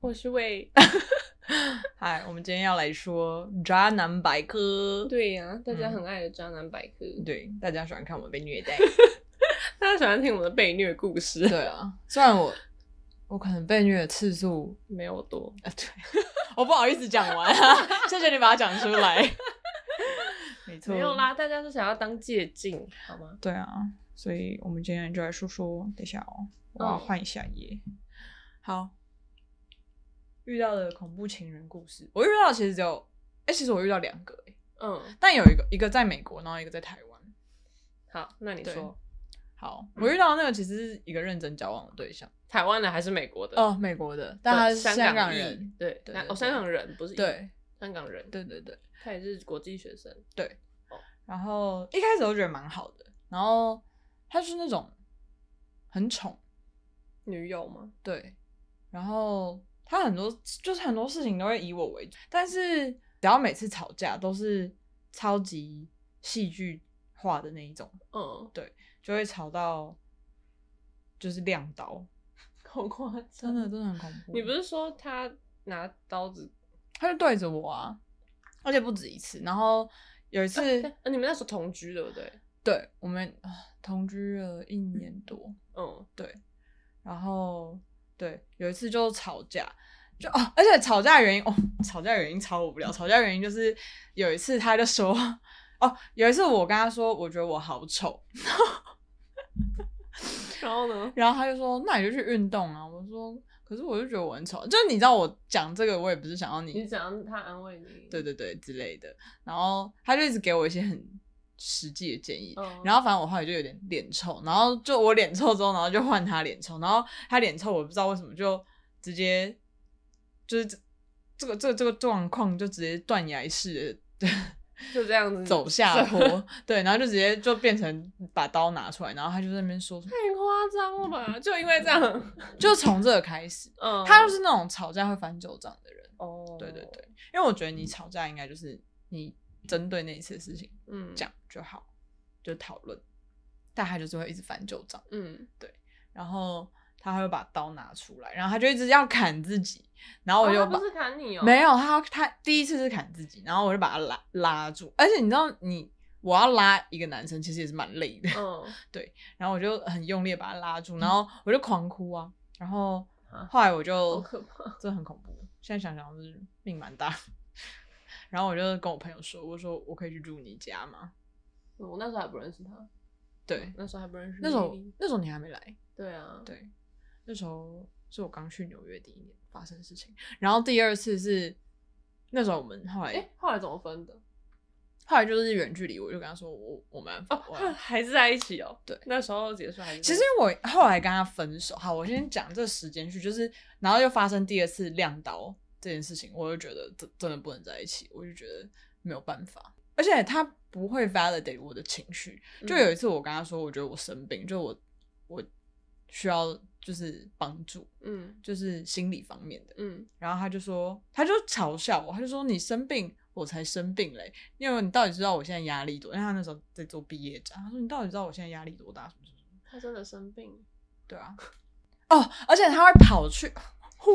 我是魏。嗨，我们今天要来说渣男百科。对呀、啊，大家很爱的渣男百科。嗯、对，大家喜欢看我们被虐待，大家喜欢听我们的被虐故事。对啊，虽然我我可能被虐的次数没有多啊，对，我不好意思讲完啊，谢谢你把它讲出来。没错，没有啦，大家都想要当借镜，好吗？对啊，所以我们今天就来说说，等一下哦，我要换一下页。嗯、好。遇到的恐怖情人故事，我遇到其实只有，哎、欸，其实我遇到两个，嗯，但有一个，一个在美国，然后一个在台湾。好，那你说，好，我遇到那个其实是一个认真交往的对象，台湾的还是美国的？哦，美国的，但他是香港人，对，对，对，对，哦，香港人不是，对，香港人，对对对，他也是国际学生，对，哦，然后一开始我觉得蛮好的，然后他是那种很宠。女友吗？对，然后。他很多就是很多事情都会以我为主，但是只要每次吵架都是超级戏剧化的那一种，嗯，对，就会吵到就是亮刀，好夸张，真的真的很恐怖。你不是说他拿刀子，他就对着我啊，而且不止一次。然后有一次，啊啊、你们那时候同居对不对？对，我们同居了一年多，嗯，对，然后。对，有一次就吵架，就哦，而且吵架原因哦，吵架原因超无聊。吵架原因就是有一次他就说，哦，有一次我跟他说，我觉得我好丑，然后呢，然后他就说，那你就去运动啊。我说，可是我就觉得我很丑，就是你知道我讲这个，我也不是想要你，你想要他安慰你，对对对之类的。然后他就一直给我一些很。实际的建议，然后反正我后来就有点脸臭，然后就我脸臭之后，然后就换他脸臭，然后他脸臭，我不知道为什么就直接就是这这个这个这个状况就直接断崖式的，就这样子走下坡，对，然后就直接就变成把刀拿出来，然后他就在那边说，太夸张了吧？就因为这样，就从这个开始，嗯，他就是那种吵架会翻旧账的人，哦，对对对，因为我觉得你吵架应该就是你。针对那一次的事情，嗯，讲就好，就讨论。但他就是会一直翻旧账，嗯，对。然后他会把刀拿出来，然后他就一直要砍自己，然后我就、哦、不是砍你哦，没有，他他第一次是砍自己，然后我就把他拉拉住。而且你知道你，我要拉一个男生其实也是蛮累的，嗯，对。然后我就很用力把他拉住，然后我就狂哭啊。然后后来我就，好可怕，这很恐怖。现在想想是命蛮大。然后我就跟我朋友说：“我说我可以去住你家吗？”我那时候还不认识他，对，那时候还不认识。那时候那时候你还没来，对啊，对，那时候是我刚去纽约第一年发生的事情。然后第二次是那时候我们后来，哎，后来怎么分的？后来就是远距离，我就跟他说我我们哦，还是在一起哦。对，那时候结束还是。其实我后来跟他分手，好，我先讲这时间序，就是然后又发生第二次亮刀。这件事情，我就觉得真真的不能在一起，我就觉得没有办法，而且他不会 validate 我的情绪。就有一次我跟他说，我觉得我生病，就我我需要就是帮助，嗯，就是心理方面的，嗯，然后他就说，他就嘲笑我，他就说你生病，我才生病嘞，因为你到底知道我现在压力多？因为他那时候在做毕业展，他说你到底知道我现在压力多大？什么什么？他真的生病？对啊，哦，而且他会跑去。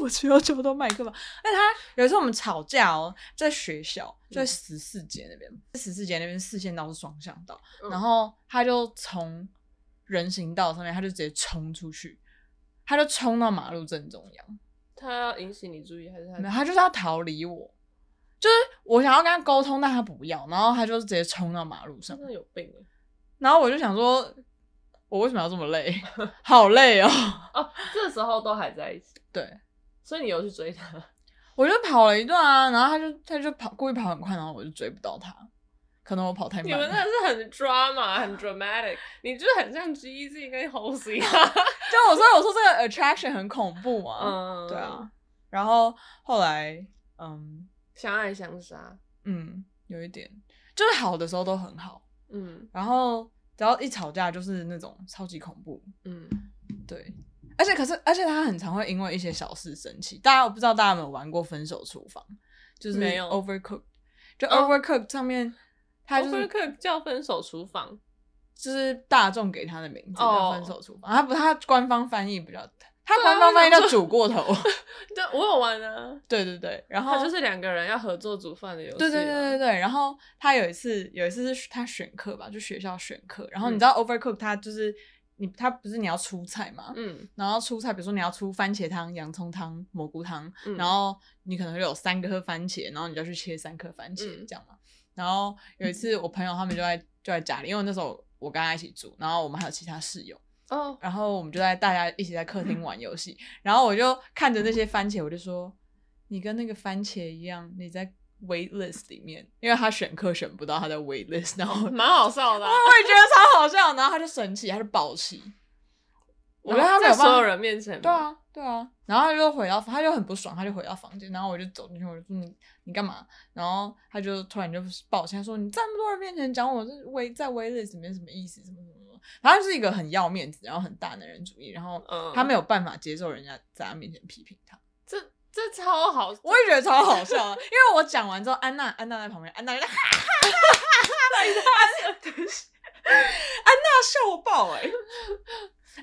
我只要这么多麦克风。那他有一次我们吵架哦，在学校，就在十四街那边，十四街那边四线道是双向道，嗯、然后他就从人行道上面，他就直接冲出去，他就冲到马路正中央。他要引起你注意还是他？他就是要逃离我，就是我想要跟他沟通，但他不要，然后他就直接冲到马路上。真的有病。然后我就想说，我为什么要这么累？好累哦。哦，这时候都还在一起。对。所以你有去追他？我就跑了一段啊，然后他就他就跑，故意跑很快，然后我就追不到他。可能我跑太慢。你们真的是很 drama，很 dramatic，你就很像 G.E.Z 跟 Halsey 啊。就我说，我说这个 attraction 很恐怖啊。嗯，对啊。然后后来，嗯，相爱相杀。嗯，有一点，就是好的时候都很好。嗯。然后只要一吵架，就是那种超级恐怖。嗯，对。而且可是，而且他很常会因为一些小事生气。大家我不知道大家有没有玩过《分手厨房》，就是没有 Overcooked，就 Overcooked 上面，他、就是、Overcooked 叫《分手厨房》，就是大众给他的名字叫《分手厨房》。他不，他官方翻译比较，他官方翻译叫煮过头。对，我有玩啊。对对对，然后他就是两个人要合作煮饭的游戏。对对对对对，然后他有一次有一次是他选课吧，就学校选课，然后你知道 Overcook 他就是。你他不是你要出菜嘛？嗯，然后出菜，比如说你要出番茄汤、洋葱汤、蘑菇汤，嗯、然后你可能会有三颗番茄，然后你就要去切三颗番茄，嗯、这样嘛。然后有一次我朋友他们就在就在家里，因为那时候我跟他一起住，然后我们还有其他室友，哦，然后我们就在大家一起在客厅玩游戏，嗯、然后我就看着那些番茄，我就说，你跟那个番茄一样，你在。Wait list 里面，因为他选课选不到，他在 wait list，然后蛮好笑的、啊，我也觉得超好笑，然后他就生气，他就爆气。我觉得他在所有人面前，对啊，对啊，然后他就回到，他就很不爽，他就回到房间，然后我就走进去，我就说你你干嘛？然后他就突然就爆气，他说你在那么多人面前讲我这 wait 在 wait list 里面什么意思？什么什么什么？反正是一个很要面子，然后很大男人主义，然后他没有办法接受人家在他面前批评他。这。这超好，我也觉得超好笑啊！因为我讲完之后，安娜安娜在旁边，安娜就哈哈哈哈哈哈，安娜笑爆哎、欸！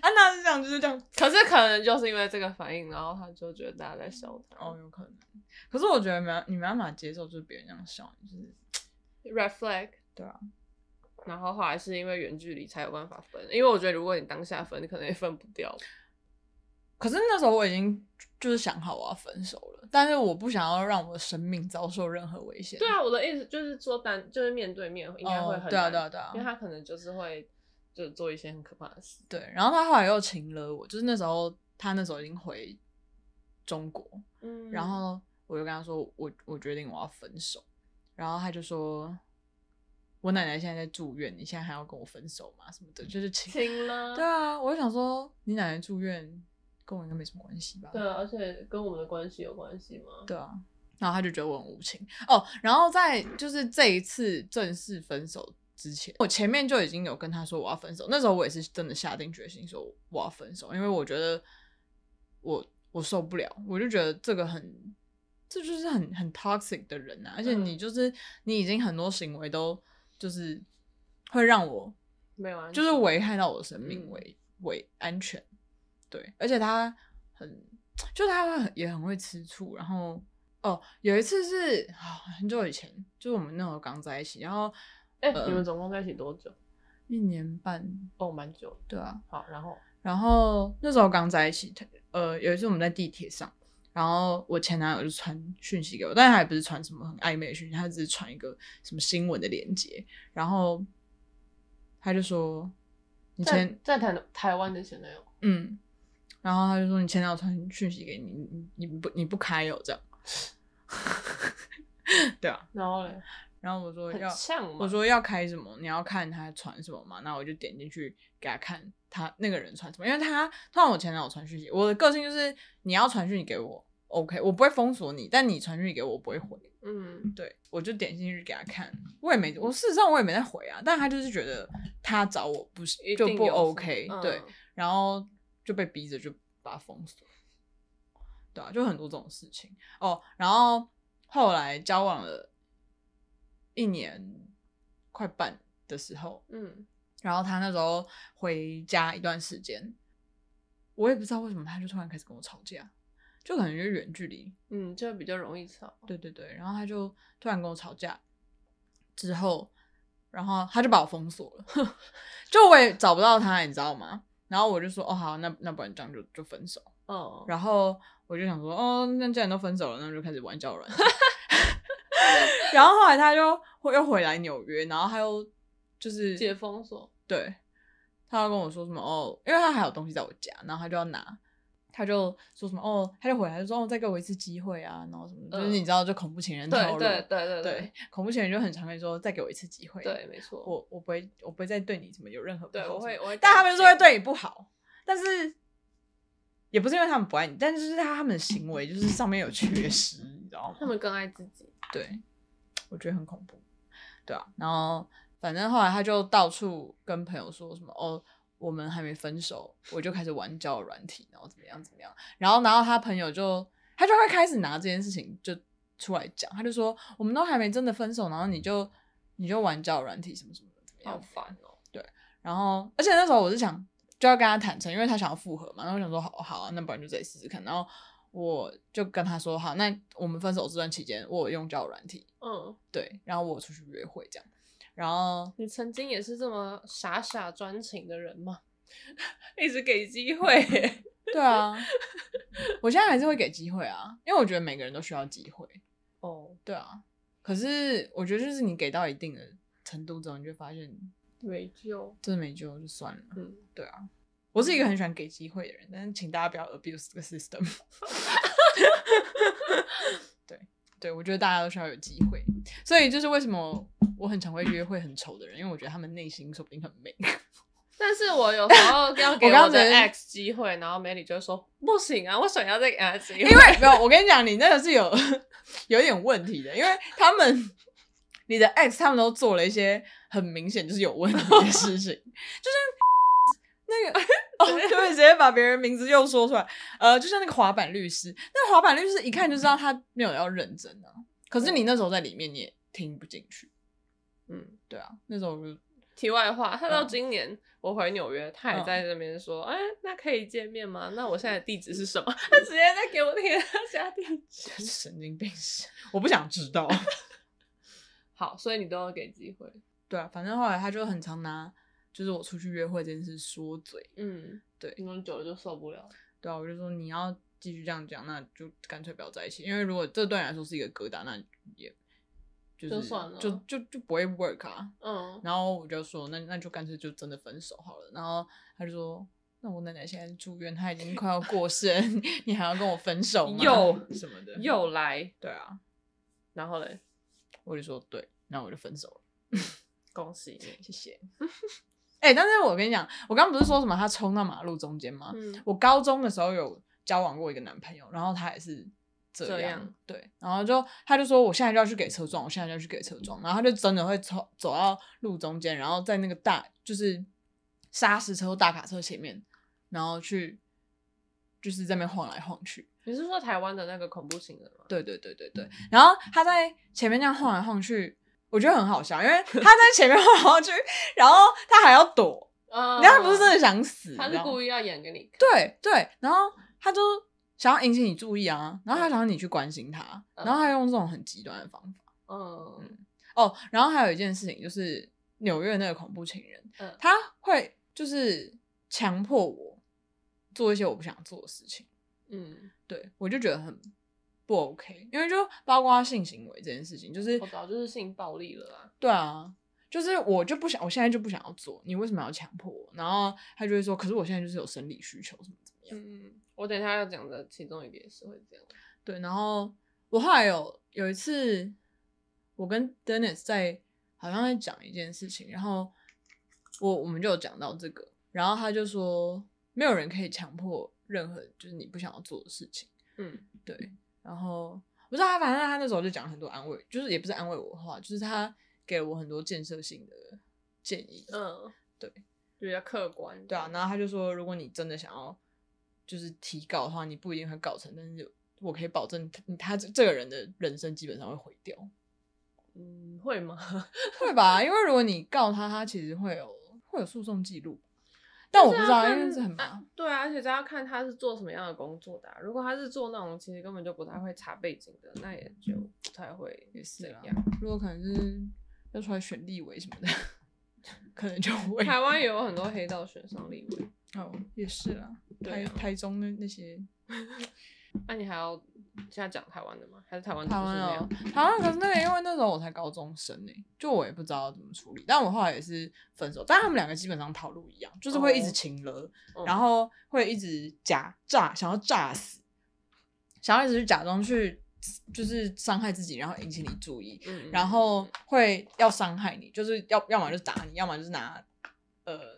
安娜是这样，就是这样。可是可能就是因为这个反应，然后他就觉得大家在笑他。哦，有可能。可是我觉得没你没办法接受，就是别人这样笑，就是 reflect。对啊。然后后来是因为远距离才有办法分，因为我觉得如果你当下分，你可能也分不掉。可是那时候我已经就是想好我要分手了，但是我不想要让我的生命遭受任何危险。对啊，我的意思就是说单就是面对面应该会很难，对啊对啊对啊，因为他可能就是会就做一些很可怕的事。对，然后他后来又请了我，就是那时候他那时候已经回中国，嗯，然后我就跟他说我我决定我要分手，然后他就说我奶奶现在在住院，你现在还要跟我分手吗？什么的，就是请请了。对啊，我就想说你奶奶住院。跟我应该没什么关系吧？对啊，而且跟我们的关系有关系吗？对啊，然后他就觉得我很无情哦。然后在就是这一次正式分手之前，我前面就已经有跟他说我要分手。那时候我也是真的下定决心说我要分手，因为我觉得我我受不了，我就觉得这个很，这就是很很 toxic 的人啊。而且你就是、嗯、你已经很多行为都就是会让我没有就是危害到我的生命为、嗯、为安全。对，而且他很，就他会也很会吃醋。然后哦，有一次是很久以前，就是我们那时候刚在一起。然后，哎、欸，呃、你们总共在一起多久？一年半哦，蛮久。对啊，好，然后，然后那时候刚在一起，呃，有一次我们在地铁上，然后我前男友就传讯息给我，但是他也不是传什么很暧昧的讯息，他只是传一个什么新闻的链接，然后他就说，你前在台台湾的前男友，嗯。然后他就说：“你前男友传讯息给你，你你不你不开有，这样。”对啊。然后嘞，然后我说要，我说要开什么？你要看他传什么嘛？那我就点进去给他看他那个人传什么，因为他通常我前男友传讯息，我的个性就是你要传讯息给我，OK，我不会封锁你，但你传讯息给我，我不会回。嗯，对，我就点进去给他看，我也没，我事实上我也没在回啊，但他就是觉得他找我不是就不 OK，对，嗯、然后。就被逼着就把他封锁，对啊，就很多这种事情哦。然后后来交往了一年快半的时候，嗯，然后他那时候回家一段时间，我也不知道为什么他就突然开始跟我吵架，就可能就是远距离，嗯，就比较容易吵。对对对，然后他就突然跟我吵架之后，然后他就把我封锁了，就我也找不到他，你知道吗？然后我就说哦好，那那不然这样就就分手。哦。然后我就想说哦，那既然都分手了，那就开始玩交友软件。然后后来他就又回来纽约，然后他又就是解封锁。对。他要跟我说什么哦，因为他还有东西在我家，然后他就要拿。他就说什么哦，他就回来就说哦，再给我一次机会啊，然后什么，就是你知道，就恐怖情人套路。对对对对，恐怖情人就很常会说再给我一次机会。对，没错。我我不会，我不会再对你怎么有任何不好。对，我会我会。但他们说会对你不好，但是也不是因为他们不爱你，但是就是他他们的行为就是上面有缺失，你知道吗？他们更爱自己。对，我觉得很恐怖。对啊，然后反正后来他就到处跟朋友说什么哦。我们还没分手，我就开始玩交友软体，然后怎么样怎么样，然后然后他朋友就他就会开始拿这件事情就出来讲，他就说我们都还没真的分手，然后你就你就玩交友软体什么什么的，怎么样？好烦哦。对，然后而且那时候我是想，就要跟他坦诚，因为他想要复合嘛。然后我想说好好啊，那不然就再试试看。然后我就跟他说好，那我们分手这段期间，我有用交友软体，嗯，对，然后我出去约会这样。然后你曾经也是这么傻傻专情的人吗？一直给机会，对啊，我现在还是会给机会啊，因为我觉得每个人都需要机会。哦，对啊，可是我觉得就是你给到一定的程度之后，你就发现没救，真的没救就算了。嗯，对啊，我是一个很喜欢给机会的人，但是请大家不要 abuse 这个 system。对对，我觉得大家都需要有机会，所以就是为什么我很常会约会很丑的人，因为我觉得他们内心说不定很美。但是我有时候要给我的 X 机会，然后美女就说不行啊，我想要再给他机会。因为没有，我跟你讲，你那个是有有点问题的，因为他们你的 X 他们都做了一些很明显就是有问题的事情，就像那个哦，就会直接把别人名字又说出来，呃，就像那个滑板律师，那滑板律师一看就知道他没有要认真啊，可是你那时候在里面你也听不进去，嗯，对啊，那时候就。题外话，他到今年我回纽约，他也在那边说：“哎、嗯欸，那可以见面吗？那我现在的地址是什么？” 他直接在给我填他家地址，神经病！我不想知道。好，所以你都要给机会。对啊，反正后来他就很常拿，就是我出去约会这件事说嘴。嗯，对，因为久了就受不了。对啊，我就说你要继续这样讲，那就干脆不要在一起。因为如果这对你来说是一个疙瘩，那也。就是、就算了，就就就不会 work 啊。嗯，然后我就说，那那就干脆就真的分手好了。然后他就说，那我奶奶现在住院，她已经快要过世，你还要跟我分手吗？又什么的，又来，对啊。然后嘞，我就说对，那我就分手了。恭喜你，谢谢。哎、欸，但是我跟你讲，我刚刚不是说什么他冲到马路中间吗？嗯，我高中的时候有交往过一个男朋友，然后他也是。这样，这样对，然后就他就说，我现在就要去给车撞，我现在就要去给车撞，然后他就真的会走走到路中间，然后在那个大就是砂石车、大卡车前面，然后去就是在那边晃来晃去。你是说台湾的那个恐怖情人吗？对对对对对。然后他在前面这样晃来晃去，我觉得很好笑，因为他在前面晃来晃去，然后他还要躲，嗯，他不是真的想死，他是故意要演给你看。对对，然后他就。想要引起你注意啊，然后他想要你去关心他，嗯、然后他用这种很极端的方法。嗯，嗯哦，然后还有一件事情就是纽约那个恐怖情人，嗯、他会就是强迫我做一些我不想做的事情。嗯，对，我就觉得很不 OK，因为就包括性行为这件事情，就是我早就是性暴力了啊。对啊，就是我就不想，我现在就不想要做，你为什么要强迫我？然后他就会说，可是我现在就是有生理需求，什么怎么样？嗯。我等一下要讲的其中一个也是会这样，对。然后我后来有有一次，我跟 Dennis 在好像在讲一件事情，然后我我们就有讲到这个，然后他就说没有人可以强迫任何就是你不想要做的事情，嗯，对。然后不知道他，反正他那时候就讲了很多安慰，就是也不是安慰我的话，就是他给了我很多建设性的建议，嗯，对，比较客观，对啊。然后他就说，如果你真的想要。就是提告的话，你不一定会告成，但是我可以保证他，他这个人的人生基本上会毁掉。嗯，会吗？会吧，因为如果你告他，他其实会有会有诉讼记录。但我不知道，因为是很忙。对啊，而且要看他是做什么样的工作的啊。如果他是做那种其实根本就不太会查背景的，那也就不太会也是这样。如果可能是要出来选立委什么的，可能就会。台湾也有很多黑道选上立委。哦，也是啦。台台中的那些，那、啊、你还要现在讲台湾的吗？还是台湾？台湾哦，台湾可是那个，因为那时候我才高中生呢，就我也不知道怎么处理。但我后来也是分手，但他们两个基本上套路一样，就是会一直情了，哦、然后会一直假炸，想要炸死，想要一直去假装去，就是伤害自己，然后引起你注意，嗯、然后会要伤害你，就是要要么就打你，要么就是拿呃。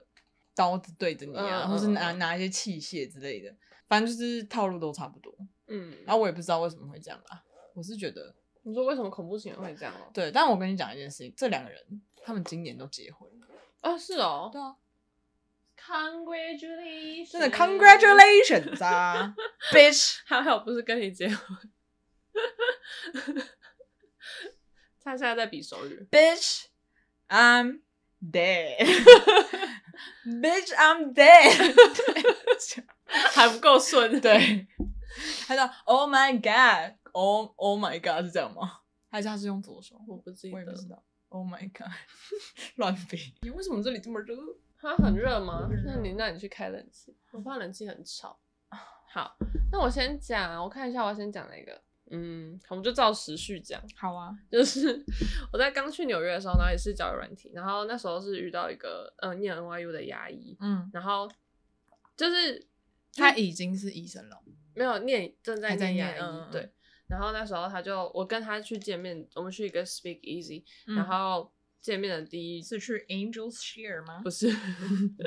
刀子对着你啊，嗯、或是拿拿一些器械之类的，反正就是套路都差不多。嗯，然后我也不知道为什么会这样啊。我是觉得，你说为什么恐怖情人会这样哦？对，但我跟你讲一件事情，这两个人他们今年都结婚了啊？是哦，对啊，Congratulations，真的 Congratulations 啊，Bitch，还好不是跟你结婚，他现在在比手语，Bitch，I'm dead。，Bitch I'm dead，还不够顺。对，他叫 Oh my God，Oh Oh my God 是这样吗？还是他是用左手？我不记得，我也不知道。Oh my God，乱比。你为什么这里这么热？它很热吗？那你那你去开冷气，我怕冷气很吵。好，那我先讲，我看一下，我要先讲哪个？嗯，我们就照时序讲。好啊，就是我在刚去纽约的时候，然后也是交友软体，然后那时候是遇到一个呃念 NYU 的牙医，嗯，然后就是他已经是医生了，没有念正在念牙医，嗯、对。然后那时候他就我跟他去见面，我们去一个 Speak Easy，、嗯、然后见面的第一次去 Angels Share 吗？不是，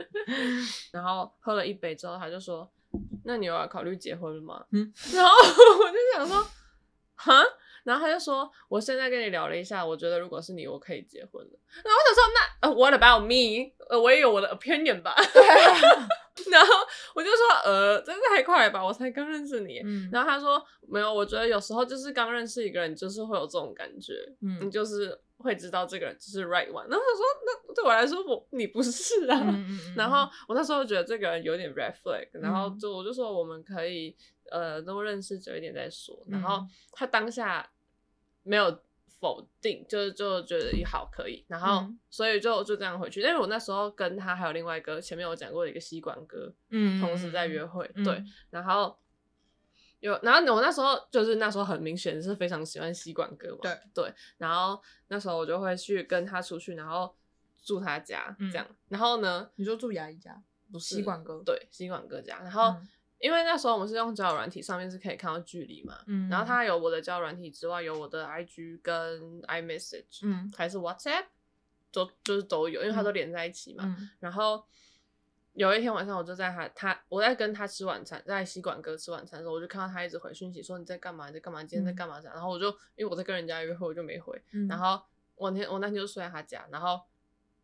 然后喝了一杯之后，他就说：“那你有要考虑结婚了吗？”嗯，然后我就想说。哈，然后他就说，我现在跟你聊了一下，我觉得如果是你，我可以结婚了。然后我想说，那呃，What about me？呃，我也有我的 opinion 吧。然后我就说，呃，真的太快了吧，我才刚认识你。嗯。然后他说，没有，我觉得有时候就是刚认识一个人，就是会有这种感觉，嗯，你就是会知道这个人就是 right one。然后他说，那对我来说，我你不是啊。然后我那时候觉得这个人有点 red flag，然后就我就说我们可以。呃，都认识久一点再说。然后他当下没有否定，就是就觉得也好可以。然后所以就就这样回去。因为我那时候跟他还有另外一个前面有讲过的一个吸管哥，嗯，同时在约会。嗯、对，然后有，然后我那时候就是那时候很明显是非常喜欢吸管哥嘛。对对。然后那时候我就会去跟他出去，然后住他家这样。嗯、然后呢，你就住牙医家，不是吸管哥？对，吸管哥家。然后。嗯因为那时候我们是用交友软体，上面是可以看到距离嘛，嗯，然后它有我的交友软体之外，有我的 IG 跟 iMessage，嗯，还是 WhatsApp，都就是都有，因为它都连在一起嘛。嗯，然后有一天晚上，我就在他他我在跟他吃晚餐，在吸管哥吃晚餐的时候，我就看到他一直回讯息说，你在干嘛？你在干嘛？今天在干嘛？这样，嗯，然后我就因为我在跟人家约会，我就没回。嗯，然后我那天我那天就睡在他家，然后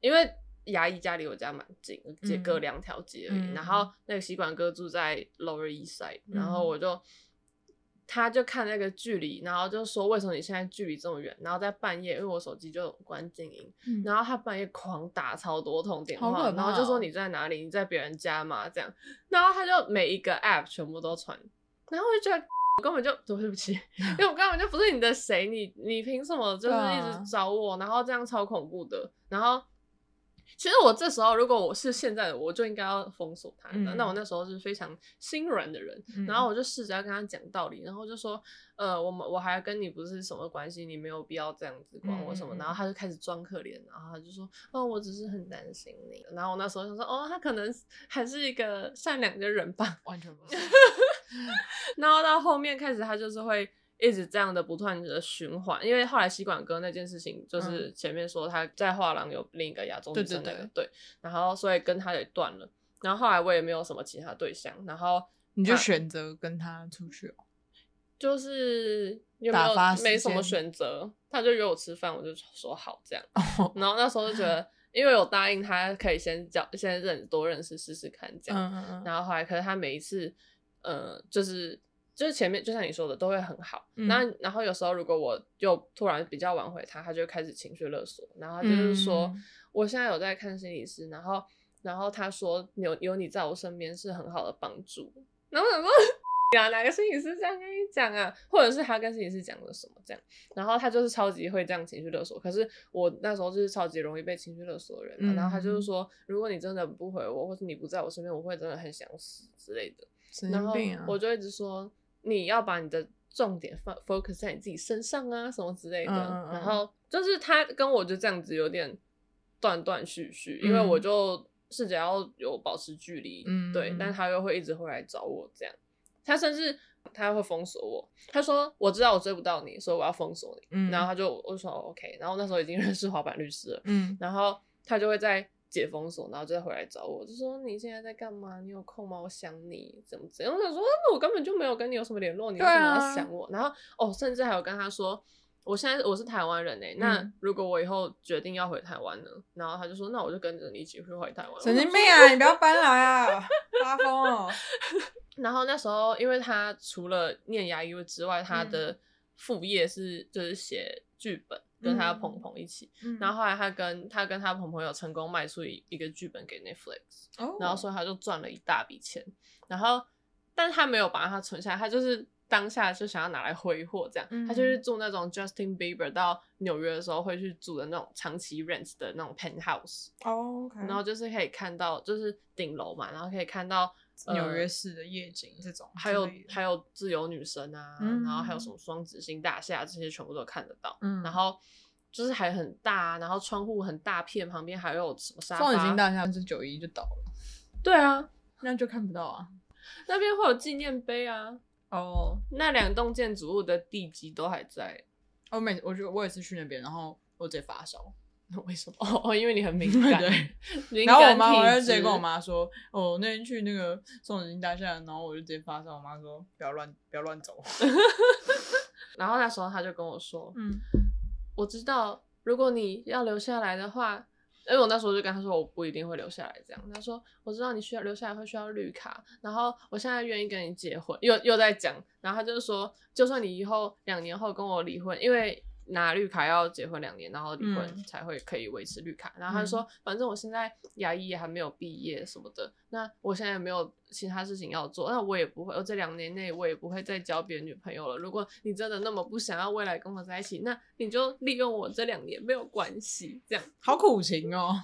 因为。牙医家离我家蛮近，只隔两条街而已。嗯、然后那个吸管哥住在 Lower East Side，嗯、然后我就，他就看那个距离，然后就说，为什么你现在距离这么远？然后在半夜，因为我手机就关静音，嗯、然后他半夜狂打超多通电话，哦、然后就说你在哪里？你在别人家吗？这样，然后他就每一个 App 全部都传，然后我就觉得我根本就对不起，因为我根本就不是你的谁，你你凭什么就是一直找我？然后这样超恐怖的，然后。其实我这时候，如果我是现在的，我就应该要封锁他。嗯、那我那时候是非常心软的人，嗯、然后我就试着要跟他讲道理，然后就说，呃，我们我还跟你不是什么关系，你没有必要这样子管我什么。嗯、然后他就开始装可怜，然后他就说，哦，我只是很担心你。然后我那时候就说，哦，他可能还是一个善良的人吧，完全不是。然后到后面开始，他就是会。一直这样的不断的循环，因为后来吸管哥那件事情，就是前面说他在画廊有另一个亚洲女生，那个，对。对对，对，然后所以跟他也断了，然后后来我也没有什么其他对象，然后你就选择跟他出去哦，就是有没有没什么选择，他就约我吃饭，我就说好这样，然后那时候就觉得，因为我答应他可以先交，先认多认识试试看这样，嗯嗯嗯，然后后来可是他每一次，呃，就是。就是前面就像你说的都会很好，那、嗯、然后有时候如果我又突然比较晚回他，他就开始情绪勒索，然后他就是说、嗯、我现在有在看心理师，然后然后他说有有你在我身边是很好的帮助，然后我想说呀哪个心理师这样跟你讲啊，或者是他跟心理师讲了什么这样，然后他就是超级会这样情绪勒索，可是我那时候就是超级容易被情绪勒索的人、啊，嗯、然后他就是说如果你真的不回我，或是你不在我身边，我会真的很想死之类的，然后我就一直说。你要把你的重点放 focus 在你自己身上啊，什么之类的。嗯、然后就是他跟我就这样子有点断断续续，嗯、因为我就试着要有保持距离，嗯、对，但他又会一直会来找我这样。他甚至他会封锁我，他说我知道我追不到你，所以我要封锁你。嗯、然后他就我就说 OK，然后那时候已经认识滑板律师了，嗯、然后他就会在。解封锁，然后就再回来找我，就说你现在在干嘛？你有空吗？我想你，怎么怎样？我想说，那我根本就没有跟你有什么联络，你为什么要想我？啊、然后哦，甚至还有跟他说，我现在我是台湾人哎，嗯、那如果我以后决定要回台湾呢？然后他就说，那我就跟着你一起去回台湾。神经病啊！你不要搬来啊！发疯哦！然后那时候，因为他除了念牙医之外，他的副业是就是写剧本。跟他的朋朋一起。嗯、然后后来他跟他跟他朋朋有成功卖出一一个剧本给 Netflix，、哦、然后所以他就赚了一大笔钱。然后，但他没有把它存下来，他就是当下就想要拿来挥霍，这样。嗯、他就是住那种 Justin Bieber 到纽约的时候会去住的那种长期 rent 的那种 penthouse。哦，okay、然后就是可以看到，就是顶楼嘛，然后可以看到。纽约市的夜景，这种还有还有自由女神啊，嗯、然后还有什么双子星大厦，这些全部都看得到。嗯，然后就是还很大，然后窗户很大片，旁边还有什么沙发？双子星大厦是九一就倒了。对啊，那就看不到啊。那边会有纪念碑啊。哦，那两栋建筑物的地基都还在。我每我觉得我也是去那边，然后我直接发烧。为什么？哦，因为你很敏 感。对。然后我妈，我就直接跟我妈说：“哦，那天去那个宋子金大厦，然后我就直接发烧。”我妈说：“不要乱，不要乱走。”然后那时候他就跟我说：“嗯，我知道，如果你要留下来的话，因为我那时候就跟他说我不一定会留下来。这样，他说我知道你需要留下来会需要绿卡，然后我现在愿意跟你结婚。又又在讲，然后他就说，就算你以后两年后跟我离婚，因为。”拿绿卡要结婚两年，然后离婚才会可以维持绿卡。嗯、然后他就说，反正我现在牙医也还没有毕业什么的，那我现在也没有其他事情要做，那我也不会，我这两年内我也不会再交别的女朋友了。如果你真的那么不想要未来跟我在一起，那你就利用我这两年没有关系，这样。好苦情哦。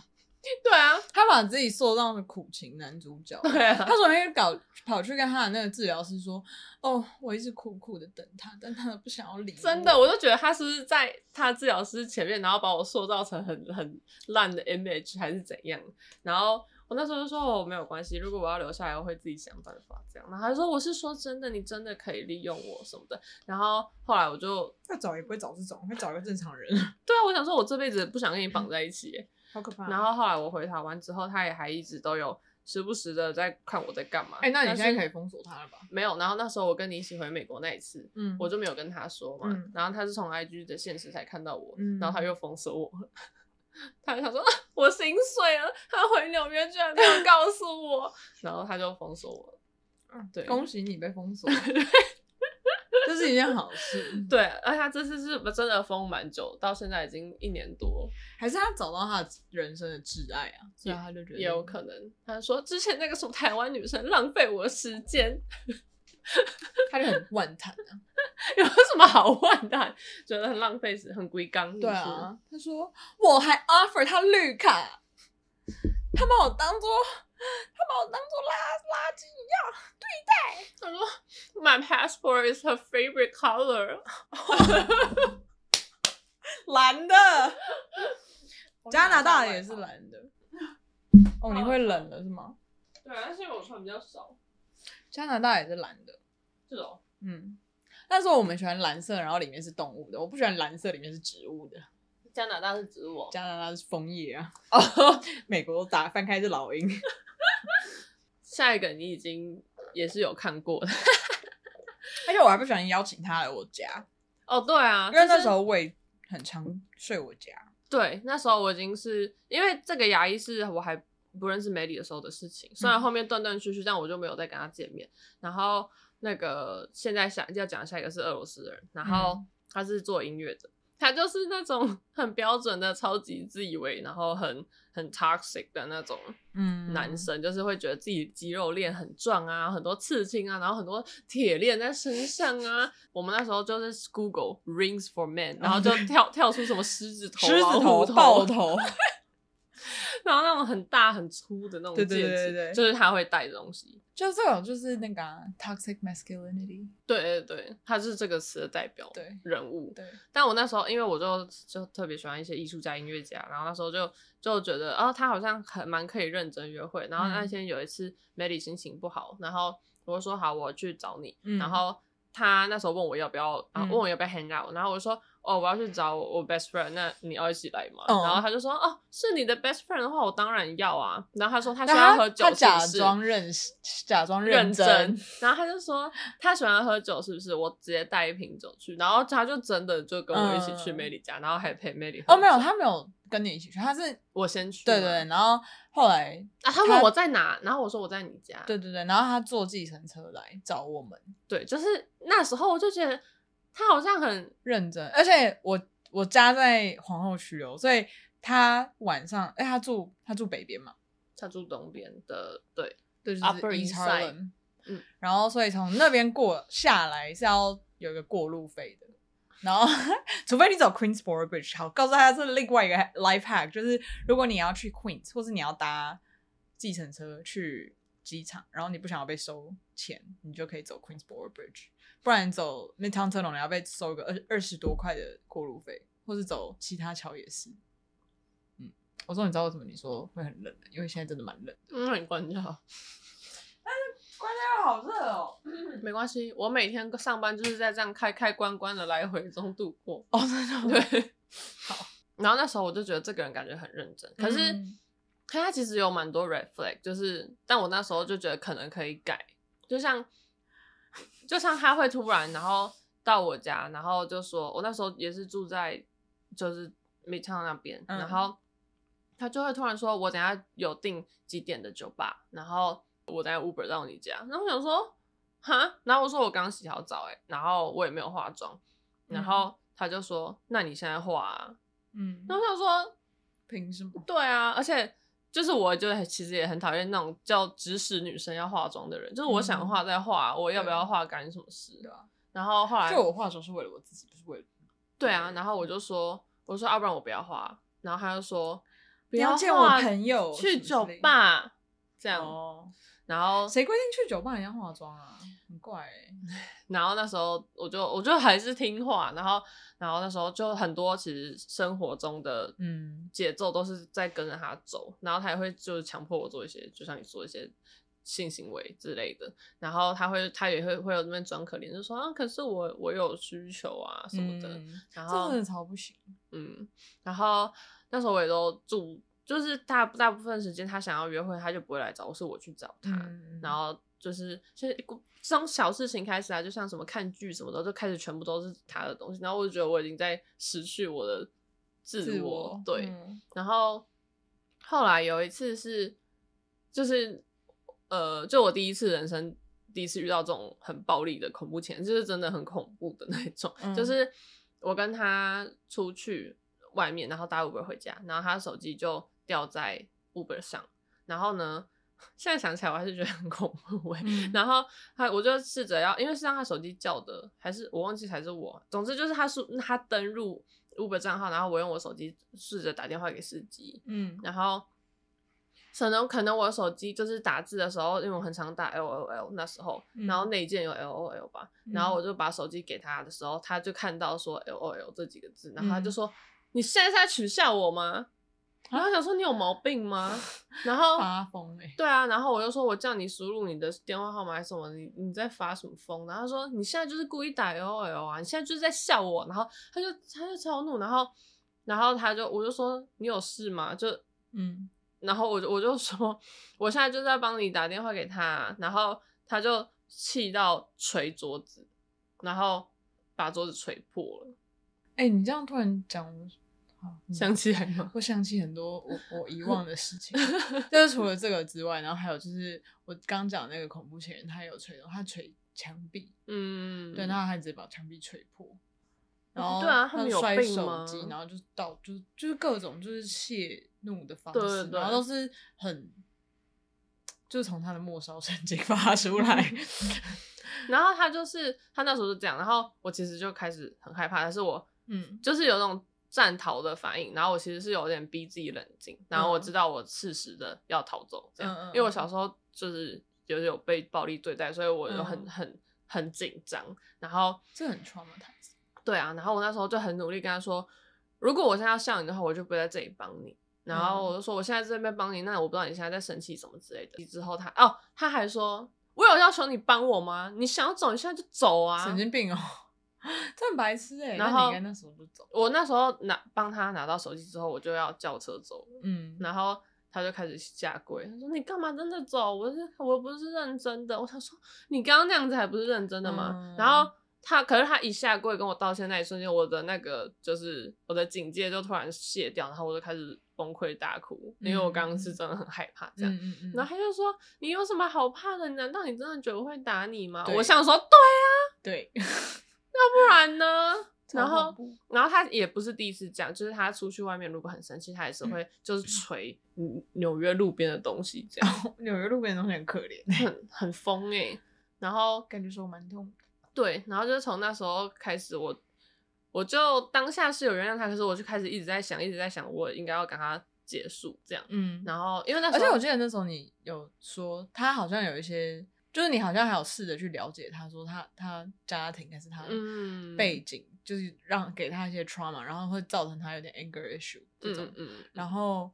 对啊，他把自己塑造成苦情男主角。对啊，他昨天搞跑去跟他的那个治疗师说：“哦，我一直苦苦的等他，但他不想要理。”真的，我就觉得他是不是在他治疗师前面，然后把我塑造成很很烂的 image 还是怎样？然后我那时候就说：“哦，没有关系，如果我要留下来，我会自己想办法。”这样，然后他就说：“我是说真的，你真的可以利用我什么的。”然后后来我就要找也不会找这种，会找一个正常人。对啊，我想说，我这辈子不想跟你绑在一起。好可怕！然后后来我回台湾之后，他也还一直都有时不时的在看我在干嘛。哎、欸，那你现在可以封锁他了吧？没有。然后那时候我跟你一起回美国那一次，嗯，我就没有跟他说嘛。嗯、然后他是从 IG 的现实才看到我，嗯、然后他又封锁我。他就想说，我心碎了。他回纽约居然没有告诉我，然后他就封锁我。嗯，对，恭喜你被封锁。这是一件好事，对，而且他这次是真的封蛮久，到现在已经一年多，还是他找到他人生的挚爱啊？所以他就觉得也有可能。他说之前那个什么台湾女生浪费我的时间，他就很万谈啊，有什么好万谈？觉得很浪费时，很龟缸。对啊，他说我还 offer 他绿卡，他把我当做。他把我当做垃垃圾一样对待。他说：“My passport is her favorite color。”蓝的。加拿大也是蓝的。哦，你会冷了是吗？对，但是因为我穿比较少。加拿大也是蓝的。是哦。嗯。但是我们喜欢蓝色，然后里面是动物的。我不喜欢蓝色里面是植物的。加拿大是植物。加拿大是枫叶啊。哦。美国打翻开是老鹰。下一个你已经也是有看过的，而且我还不喜欢邀请他来我家。哦，对啊，因为那时候我也很常睡我家。对，那时候我已经是因为这个牙医是我还不认识梅里的时候的事情，虽然后面断断续续，但我就没有再跟他见面。然后那个现在想要讲的下一个是俄罗斯人，然后他是做音乐的。他就是那种 很标准的超级自以为，然后很很 toxic 的那种嗯男生，嗯、就是会觉得自己肌肉链很壮啊，很多刺青啊，然后很多铁链在身上啊。我们那时候就是 Google rings for men，然后就 跳跳出什么狮子头、狮子头、豹头。然后那种很大很粗的那种戒指，对对对对，就是他会戴的东西，就是这种就是那个、啊、toxic masculinity，对对对，他是这个词的代表人物。对，对但我那时候因为我就就特别喜欢一些艺术家、音乐家，然后那时候就就觉得哦，他好像很蛮可以认真约会。然后那天有一次 Melly 心情不好，然后我就说好，我去找你。嗯、然后他那时候问我要不要，然后问我要不要 hang out，然后我就说。哦，我要去找我 best friend，那你要一起来吗？然后他就说，哦，是你的 best friend 的话，我当然要啊。然后他说他喜欢喝酒，他假装认识，假装认真。然后他就说他喜欢喝酒，是不是？我直接带一瓶酒去。然后他就真的就跟我一起去 Melly 家，然后还陪 Melly 喝。哦，没有，他没有跟你一起去，他是我先去。对对，然后后来啊，他问我在哪，然后我说我在你家。对对对，然后他坐计程车来找我们。对，就是那时候我就觉得他好像很认真，而且我。我家在皇后区哦，所以他晚上哎，他住他住北边嘛，他住东边的，对，对，就是 Upper East Harlem。嗯，然后所以从那边过下来是要有一个过路费的，然后除非你走 Queensboro Bridge，好，告诉大家是另外一个 life hack，就是如果你要去 Queens，或是你要搭计程车去机场，然后你不想要被收钱，你就可以走 Queensboro Bridge，不然走 Midtown Tunnel 你要被收一个二二十多块的过路费，或是走其他桥也是。嗯，我说你知道为什么你说会很冷？因为现在真的蛮冷的。嗯，很关键。关掉好热哦，没关系，我每天上班就是在这样开开关关的来回中度过。哦，真的对。好，然后那时候我就觉得这个人感觉很认真，可是，嗯、可是他其实有蛮多 red flag，就是，但我那时候就觉得可能可以改，就像，就像他会突然然后到我家，然后就说，我那时候也是住在就是 Midtown 那边，嗯、然后他就会突然说，我等下有订几点的酒吧，然后。我在 Uber 到你家，然后我想说，哈，然后我说我刚洗好澡，哎，然后我也没有化妆，然后他就说，嗯、那你现在化啊，嗯，然后我想说，凭什么？对啊，而且就是我就其实也很讨厌那种叫指使女生要化妆的人，就是我想化再化，嗯、我要不要化干什么事？对啊，然后后来就我化妆是为了我自己，不是为了对啊，然后我就说，我说要不然我不要化，然后他就说不要见我朋友去酒吧，这样。哦然后谁规定去酒吧也要化妆啊？很怪欸。然后那时候我就我就还是听话，然后然后那时候就很多其实生活中的嗯节奏都是在跟着他走，嗯、然后他也会就是强迫我做一些，就像你说一些性行为之类的。然后他会他也会会有那边装可怜，就说啊，可是我我有需求啊什么的。嗯、然后真的超不行。嗯，然后那时候我也都住。就是大大部分时间，他想要约会，他就不会来找我，是我去找他。嗯、然后就是，其实从小事情开始啊，就像什么看剧什么的，就开始全部都是他的东西。然后我就觉得我已经在失去我的自我。自我对。嗯、然后后来有一次是，就是呃，就我第一次人生第一次遇到这种很暴力的恐怖前，就是真的很恐怖的那种。嗯、就是我跟他出去外面，然后搭 Uber 回家，然后他的手机就。掉在 Uber 上，然后呢，现在想起来我还是觉得很恐怖哎。嗯、然后他，我就试着要，因为是让他手机叫的，还是我忘记还是我，总之就是他是他登入 Uber 账号，然后我用我手机试着打电话给司机，嗯，然后可能可能我手机就是打字的时候，因为我很常打 L O L 那时候，嗯、然后那一件有 L O L 吧，嗯、然后我就把手机给他的时候，他就看到说 L O L 这几个字，然后他就说：“嗯、你现在是在取笑我吗？”然后他想说，你有毛病吗？然后发疯哎，对啊，然后我就说我叫你输入你的电话号码还是什么，你你在发什么疯？然后他说你现在就是故意打 L O L 啊，你现在就是在笑我。然后他就他就超怒，然后然后他就我就说你有事吗？就嗯，然后我就我就说我现在就在帮你打电话给他，然后他就气到捶桌子，然后把桌子捶破了。哎，你这样突然讲。想起来吗？会想起很多我我遗忘的事情，就是除了这个之外，然后还有就是我刚讲那个恐怖情人，他有锤，他锤墙壁，嗯，对，然后他直接把墙壁锤破，然后对啊，他摔手机，然后就到就是就是各种就是泄怒的方式，然后都是很就是从他的末梢神经发出来，然后他就是他那时候是这样，然后我其实就开始很害怕，但是我嗯，就是有那种。战逃的反应，然后我其实是有点逼自己冷静，然后我知道我适时的要逃走，这样，嗯、因为我小时候就是就是有被暴力对待，所以我就很、嗯、很很紧张，然后这很 traumatized。对啊，然后我那时候就很努力跟他说，如果我现在要笑你的话，我就不会在这里帮你，然后我就说我现在在这边帮你，那我不知道你现在在生气什么之类的。之后他哦，他还说，我有要求你帮我吗？你想要走，你现在就走啊，神经病哦。这很白痴哎、欸！然后你那时候就走，我那时候拿帮他拿到手机之后，我就要叫车走。嗯，然后他就开始下跪，他说：“你干嘛真的走？我是我不是认真的。”我想说：“你刚刚那样子还不是认真的吗？”嗯、然后他可是他一下跪跟我道歉那一瞬间，我的那个就是我的警戒就突然卸掉，然后我就开始崩溃大哭，因为我刚刚是真的很害怕这样。嗯嗯嗯、然后他就说：“你有什么好怕的？难道你真的觉得我会打你吗？”我想说：“对啊，对。”要不然呢？然后然后他也不是第一次这样，就是他出去外面如果很生气，他也是会就是捶纽约路边的东西这样。纽约路边的东西很可怜，很很疯哎、欸。然后感觉说蛮痛。对，然后就是从那时候开始我，我我就当下是有原谅他，可是我就开始一直在想，一直在想，我应该要跟他结束这样。嗯，然后因为那时候，而且我记得那时候你有说他好像有一些。就是你好像还有试着去了解他，说他他家庭还是他背景，嗯、就是让给他一些 trauma，然后会造成他有点 anger issue 这种。嗯嗯、然后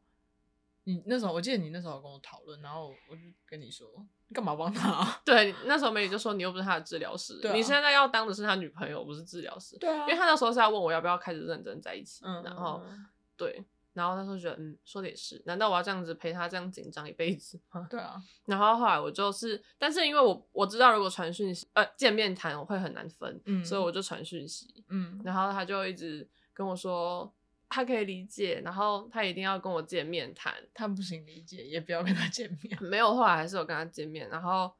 你那时候，我记得你那时候有跟我讨论，然后我就跟你说，你干嘛帮他？对，那时候美女就说你又不是他的治疗师，啊、你现在要当的是他女朋友，不是治疗师。对啊，因为他那时候是要问我要不要开始认真在一起，嗯、然后对。然后他说觉得，嗯，说的也是，难道我要这样子陪他这样紧张一辈子吗？对啊。然后后来我就是，但是因为我我知道如果传讯息，呃，见面谈我会很难分，嗯，所以我就传讯息，嗯。然后他就一直跟我说，他可以理解，然后他一定要跟我见面谈。他不行理解，也不要跟他见面。没有，后来还是有跟他见面。然后，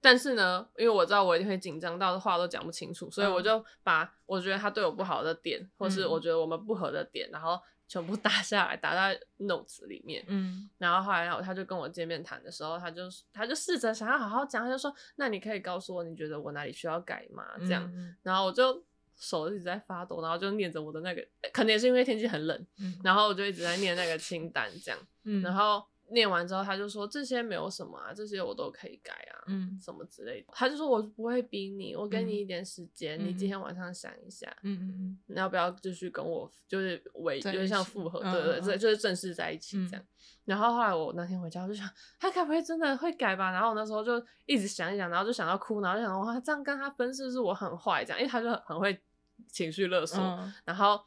但是呢，因为我知道我一定会紧张到话都讲不清楚，所以我就把我觉得他对我不好的点，或是我觉得我们不合的点，然后。全部打下来，打在 notes 里面。嗯，然后后来，他就跟我见面谈的时候，他就他就试着想要好好讲，他就说：“那你可以告诉我，你觉得我哪里需要改吗？”这样，嗯、然后我就手一直在发抖，然后就念着我的那个，可能也是因为天气很冷，嗯、然后我就一直在念那个清单，这样，嗯、然后。念完之后，他就说这些没有什么啊，这些我都可以改啊，嗯，什么之类的。他就说我不会逼你，我给你一点时间，嗯、你今天晚上想一下，嗯嗯嗯，你要不要继续跟我就是维，就是像复合，对对对，就是正式在一起这样。嗯、然后后来我那天回家，我就想他该不会真的会改吧？然后我那时候就一直想一想，然后就想到哭，然后就想哇，这样跟他分是不是我很坏这样？因为他就很会情绪勒索，嗯、然后。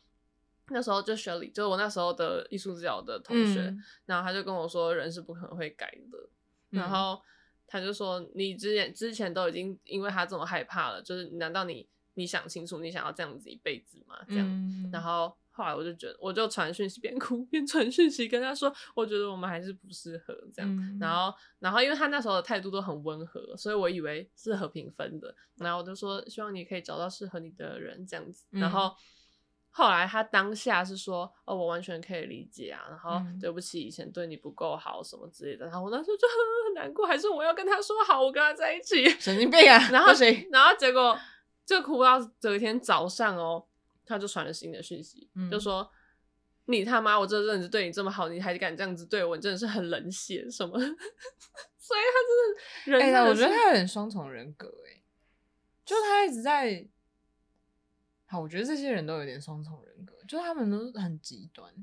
那时候就学理，就是我那时候的艺术治疗的同学，嗯、然后他就跟我说，人是不可能会改的。嗯、然后他就说，你之前之前都已经因为他这么害怕了，就是难道你你想清楚，你想要这样子一辈子吗？这样。嗯、然后后来我就觉得，我就传讯息边哭边传讯息跟他说，我觉得我们还是不适合这样。嗯、然后然后因为他那时候的态度都很温和，所以我以为是和平分的。然后我就说，希望你可以找到适合你的人这样子。嗯、然后。后来他当下是说：“哦，我完全可以理解啊，然后对不起以前对你不够好什么之类的。”然后我那时候就很难过，还是我要跟他说好，我跟他在一起。神经病啊！然后谁？然后结果就哭到这一天早上哦，他就传了新的讯息，嗯、就说：“你他妈，我这阵子对你这么好，你还敢这样子对我？你真的是很冷血什么？”所以他真的人，哎、欸，我觉得他有点双重人格，哎，就他一直在。好，我觉得这些人都有点双重人格，就他们都是很极端，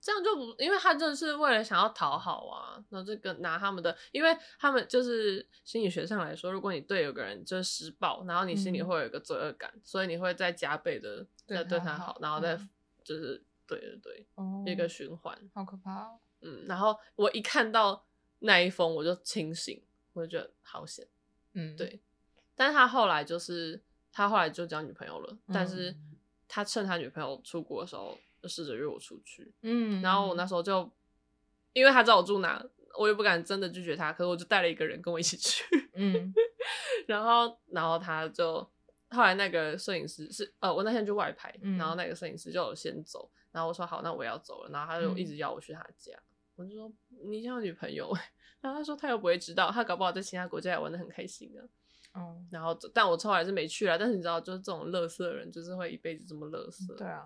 这样就不，因为他真的是为了想要讨好啊，然后这个拿他们的，因为他们就是心理学上来说，如果你对有个人就是施暴，然后你心里会有一个罪恶感，嗯、所以你会再加倍的在对他好，然后再就是、嗯、对对对，哦、一个循环，好可怕哦，嗯，然后我一看到那一封我就清醒，我就觉得好险，嗯，对，但是他后来就是。他后来就交女朋友了，但是他趁他女朋友出国的时候，就试着约我出去。嗯，然后我那时候就，因为他知道我住哪，我也不敢真的拒绝他，可是我就带了一个人跟我一起去。嗯，然后，然后他就后来那个摄影师是呃，我那天去外拍，然后那个摄影师就有先走，然后我说好，那我也要走了，然后他就一直要我去他家，我就说你像有女朋友，然后他说他又不会知道，他搞不好在其他国家也玩的很开心啊。哦，然后，但我后来是没去了。但是你知道，就是这种乐色的人，就是会一辈子这么乐色。对啊，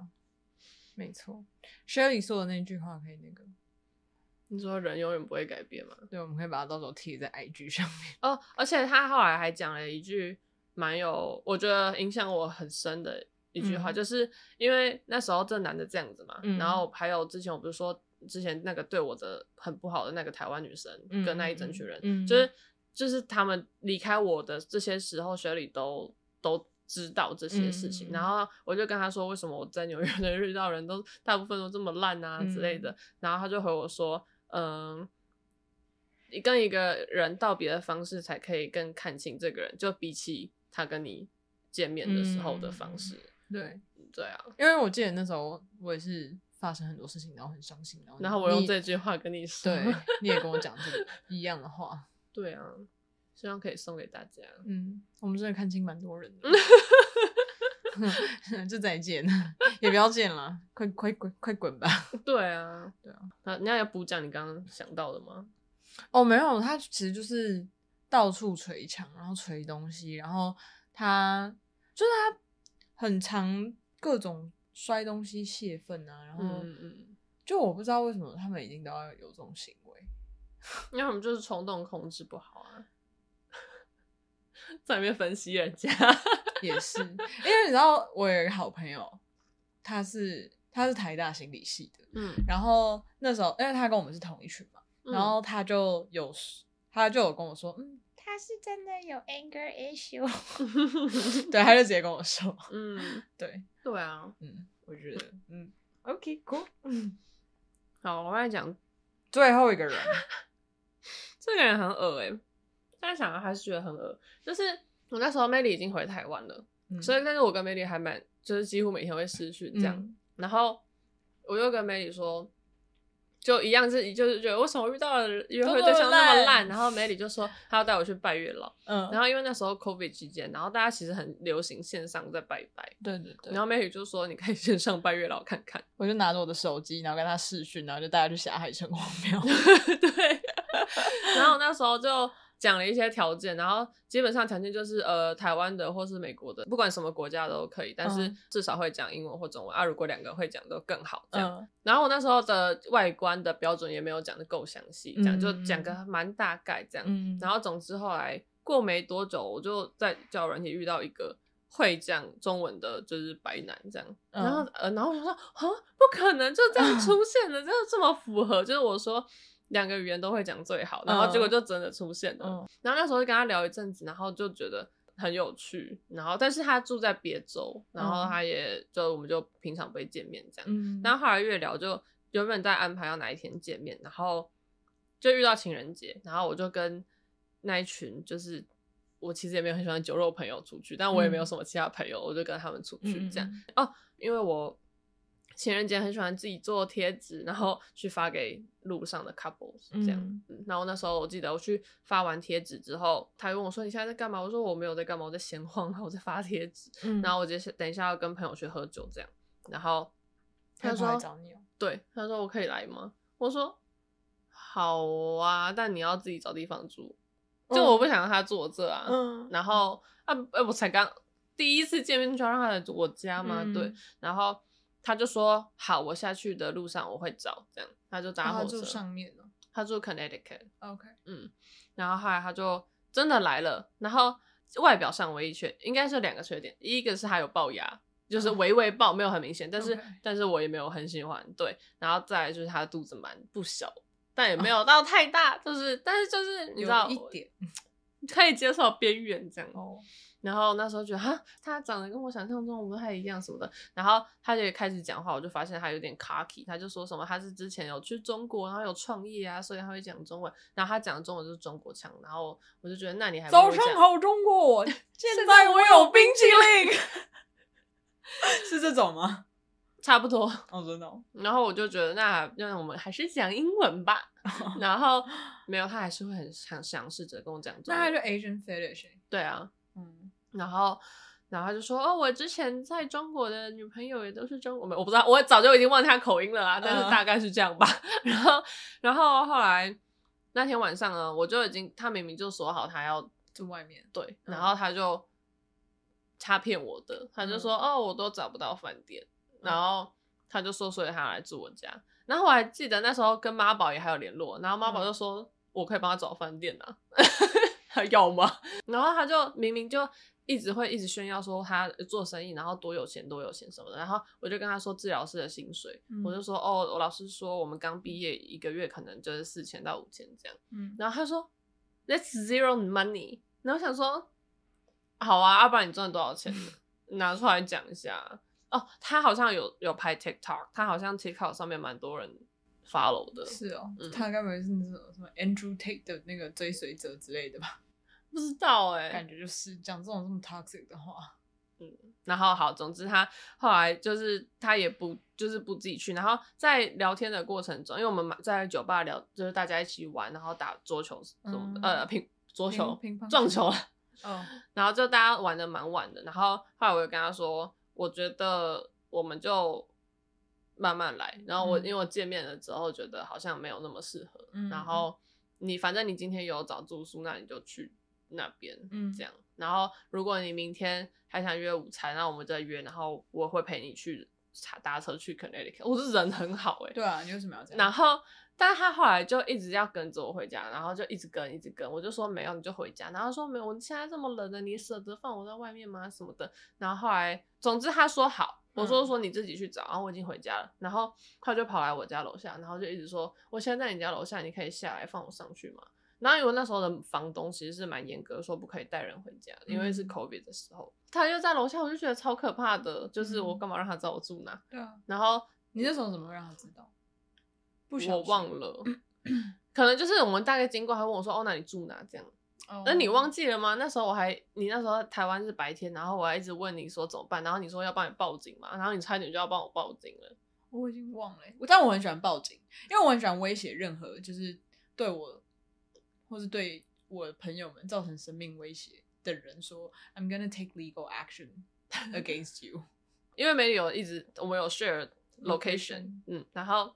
没错。Shelly 说的那句话可以那个，你说人永远不会改变嘛？对，我们可以把它到时候贴在 IG 上面。哦，而且他后来还讲了一句蛮有，我觉得影响我很深的一句话，嗯、就是因为那时候这男的这样子嘛，嗯、然后还有之前我不是说之前那个对我的很不好的那个台湾女生，嗯、跟那一整群人，嗯、就是。就是他们离开我的这些时候，雪里都都知道这些事情。嗯、然后我就跟他说，为什么我在纽约的遇到人都大部分都这么烂啊之类的。嗯、然后他就回我说，嗯，你跟一个人道别的方式才可以更看清这个人，就比起他跟你见面的时候的方式。嗯、对对啊，因为我记得那时候我也是发生很多事情，然后很伤心，然后然后我用这句话跟你说，对，你也跟我讲这个一样的话。对啊，希望可以送给大家。嗯，我们真的看清蛮多人的。就再见，也不要见了，快快滚，快滚吧。对啊，对啊。那你要补讲你刚刚想到的吗？哦，没有，他其实就是到处捶墙，然后捶东西，然后他就是他很常各种摔东西泄愤啊，然后嗯嗯，就我不知道为什么他们一定都要有这种行为，因为我们就是冲动控制不好啊。在里面分析人家。也是，因为你知道我有一个好朋友，他是他是台大心理系的，嗯，然后那时候因为他跟我们是同一群嘛，嗯、然后他就有他就有跟我说，嗯，他是真的有 anger issue，对，他就直接跟我说，嗯，对，对啊，嗯，我觉得，嗯，OK cool，嗯，好，我来讲最后一个人，这个人很恶哎、欸。现在想来还是觉得很恶，就是我那时候 Melly 已经回台湾了，嗯、所以但是我跟 Melly 还蛮，就是几乎每天会失去这样，嗯、然后我又跟 Melly 说，就一样是，就是觉得为什么遇到了约会对象那么烂，然后 Melly 就说他要带我去拜月老，嗯，然后因为那时候 COVID 期间，然后大家其实很流行线上在拜拜，对对对，然后 Melly 就说你可以线上拜月老看看，我就拿着我的手机，然后跟他视讯，然后就带他去霞海城隍庙，对，然后那时候就。讲了一些条件，然后基本上条件就是呃台湾的或是美国的，不管什么国家都可以，但是至少会讲英文或中文、嗯、啊。如果两个会讲都更好这样。嗯、然后我那时候的外观的标准也没有讲的够详细，讲、嗯、就讲个蛮大概这样。嗯、然后总之后来过没多久，我就在交友软体遇到一个会讲中文的，就是白男这样。嗯、然后呃，然后我就说啊，不可能就这样出 现的，就、嗯、这么符合，就是我说。两个语言都会讲最好，然后结果就真的出现了。嗯、然后那时候就跟他聊一阵子，然后就觉得很有趣。然后但是他住在别州，然后他也就我们就平常不会见面这样。嗯、然后后来越聊就原本在安排要哪一天见面，然后就遇到情人节，然后我就跟那一群就是我其实也没有很喜欢酒肉朋友出去，但我也没有什么其他朋友，嗯、我就跟他们出去这样。嗯、哦，因为我。情人节很喜欢自己做贴纸，然后去发给路上的 couples 这样。然后那时候我记得我去发完贴纸之后，他就问我说：“你现在在干嘛？”我说：“我没有在干嘛，我在闲晃，然后我在发贴纸。嗯”然后我就等一下要跟朋友去喝酒这样。然后他说：“他找你喔、对，他说我可以来吗？”我说：“好啊，但你要自己找地方住，就我不想让他住我这啊。嗯”然后啊，我才刚第一次见面就要让他来住我家吗？嗯、对，然后。他就说好，我下去的路上我会找这样，他就搭火车。他住上面呢？他住 Connecticut。OK，嗯，然后后来他就真的来了，然后外表上唯一缺应该是两个缺点，一个是他有龅牙，就是微微龅，没有很明显，但是.但是我也没有很喜欢，对，然后再来就是他的肚子蛮不小，但也没有到太大，oh. 就是但是就是你知道一点 可以接受边缘这样。Oh. 然后那时候觉得哈，他长得跟我想象中不太一样什么的。然后他就开始讲话，我就发现他有点 cocky，他就说什么他是之前有去中国，然后有创业啊，所以他会讲中文。然后他讲的中文就是中国腔。然后我就觉得那你还早上好中国，现在我有冰淇淋，是这种吗？差不多。哦，真的。然后我就觉得那那我们还是讲英文吧。然后没有，他还是会很想尝试着跟我讲中文。那他就 Asian fetish。对啊，嗯。然后，然后他就说：“哦，我之前在中国的女朋友也都是中国，我不知道，我早就已经忘记他口音了啊，但是大概是这样吧。嗯 ”然后，然后后来那天晚上呢，我就已经他明明就说好他要住外面，对，然后他就他骗我的，他就说：“嗯、哦，我都找不到饭店。”然后他就说：“所以他来住我家。”然后我还记得那时候跟妈宝也还有联络，然后妈宝就说：“嗯、我可以帮他找饭店啊，还 要吗？”然后他就明明就。一直会一直炫耀说他做生意，然后多有钱多有钱什么的，然后我就跟他说治疗师的薪水，嗯、我就说哦，我老师说我们刚毕业一个月可能就是四千到五千这样，嗯、然后他说 That's zero money，然后想说好啊，要不然你赚多少钱？拿出来讲一下哦。他好像有有拍 TikTok，他好像 TikTok 上面蛮多人 follow 的，是哦，嗯、他该不会是那种什么 Andrew Tate 的那个追随者之类的吧？不知道哎、欸，感觉就是讲这种这么 toxic 的话，嗯，然后好，总之他后来就是他也不就是不自己去，然后在聊天的过程中，因为我们在酒吧聊，就是大家一起玩，然后打桌球什么的，嗯、呃，乒桌球、乒乓、撞球，哦，然后就大家玩的蛮晚的，然后后来我就跟他说，我觉得我们就慢慢来。然后我、嗯、因为我见面了之后，觉得好像没有那么适合。嗯、然后你反正你今天有找住宿，那你就去那边，嗯，这样。然后如果你明天还想约午餐，那我们再约。然后我会陪你去搭车去 Connecticut。我是人很好哎、欸。对啊，你为什么要这样？然后。但是他后来就一直要跟着我回家，然后就一直跟，一直跟。我就说没有，你就回家。然后说没有，我现在这么冷的，你舍得放我在外面吗？什么的。然后后来，总之他说好，我说说你自己去找。然后我已经回家了，然后他就跑来我家楼下，然后就一直说我现在在你家楼下，你可以下来放我上去吗？然后因为那时候的房东其实是蛮严格，说不可以带人回家，因为是 COVID 的时候。他就在楼下，我就觉得超可怕的，就是我干嘛让他知道我住哪？对啊。然后你那时候怎么让他知道？不我忘了。可能就是我们大概经过，他问我说：“哦，那你住哪？”这样，那、oh. 你忘记了吗？那时候我还，你那时候台湾是白天，然后我还一直问你说怎么办，然后你说要帮你报警嘛，然后你差点就要帮我报警了。我已经忘了，但我很喜欢报警，因为我很喜欢威胁任何就是对我或是对我朋友们造成生命威胁的人说：“I'm gonna take legal action against you。”因为美女有一直我们有 share location，嗯，然后。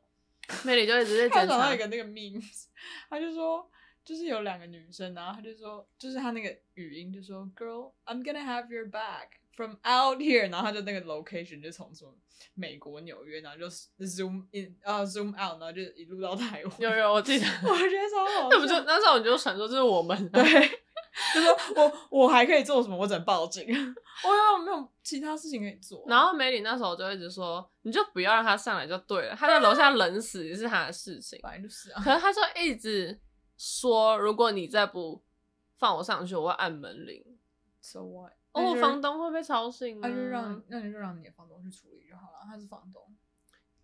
美里就一直在检查。他找到一个那个 memes，他就说，就是有两个女生，然后他就说，就是他那个语音就说，Girl，I'm gonna have your back from out here，然后他就那个 location 就从什么美国纽约，然后就 zoom in 啊、uh, zoom out，然后就一路到台湾。有有，我记得，我觉得超好笑。那不就那时候我就想说，这是我们对。就说我我还可以做什么？我只能报警。我有没有其他事情可以做。然后梅里那时候就一直说，你就不要让他上来就对了。他在楼下冷死也是他的事情。反正就是啊。可是他就一直说，如果你再不放我上去，我会按门铃。So what？哦，房东会被吵醒。那就让那你就让你的房东去处理就好了。他是房东。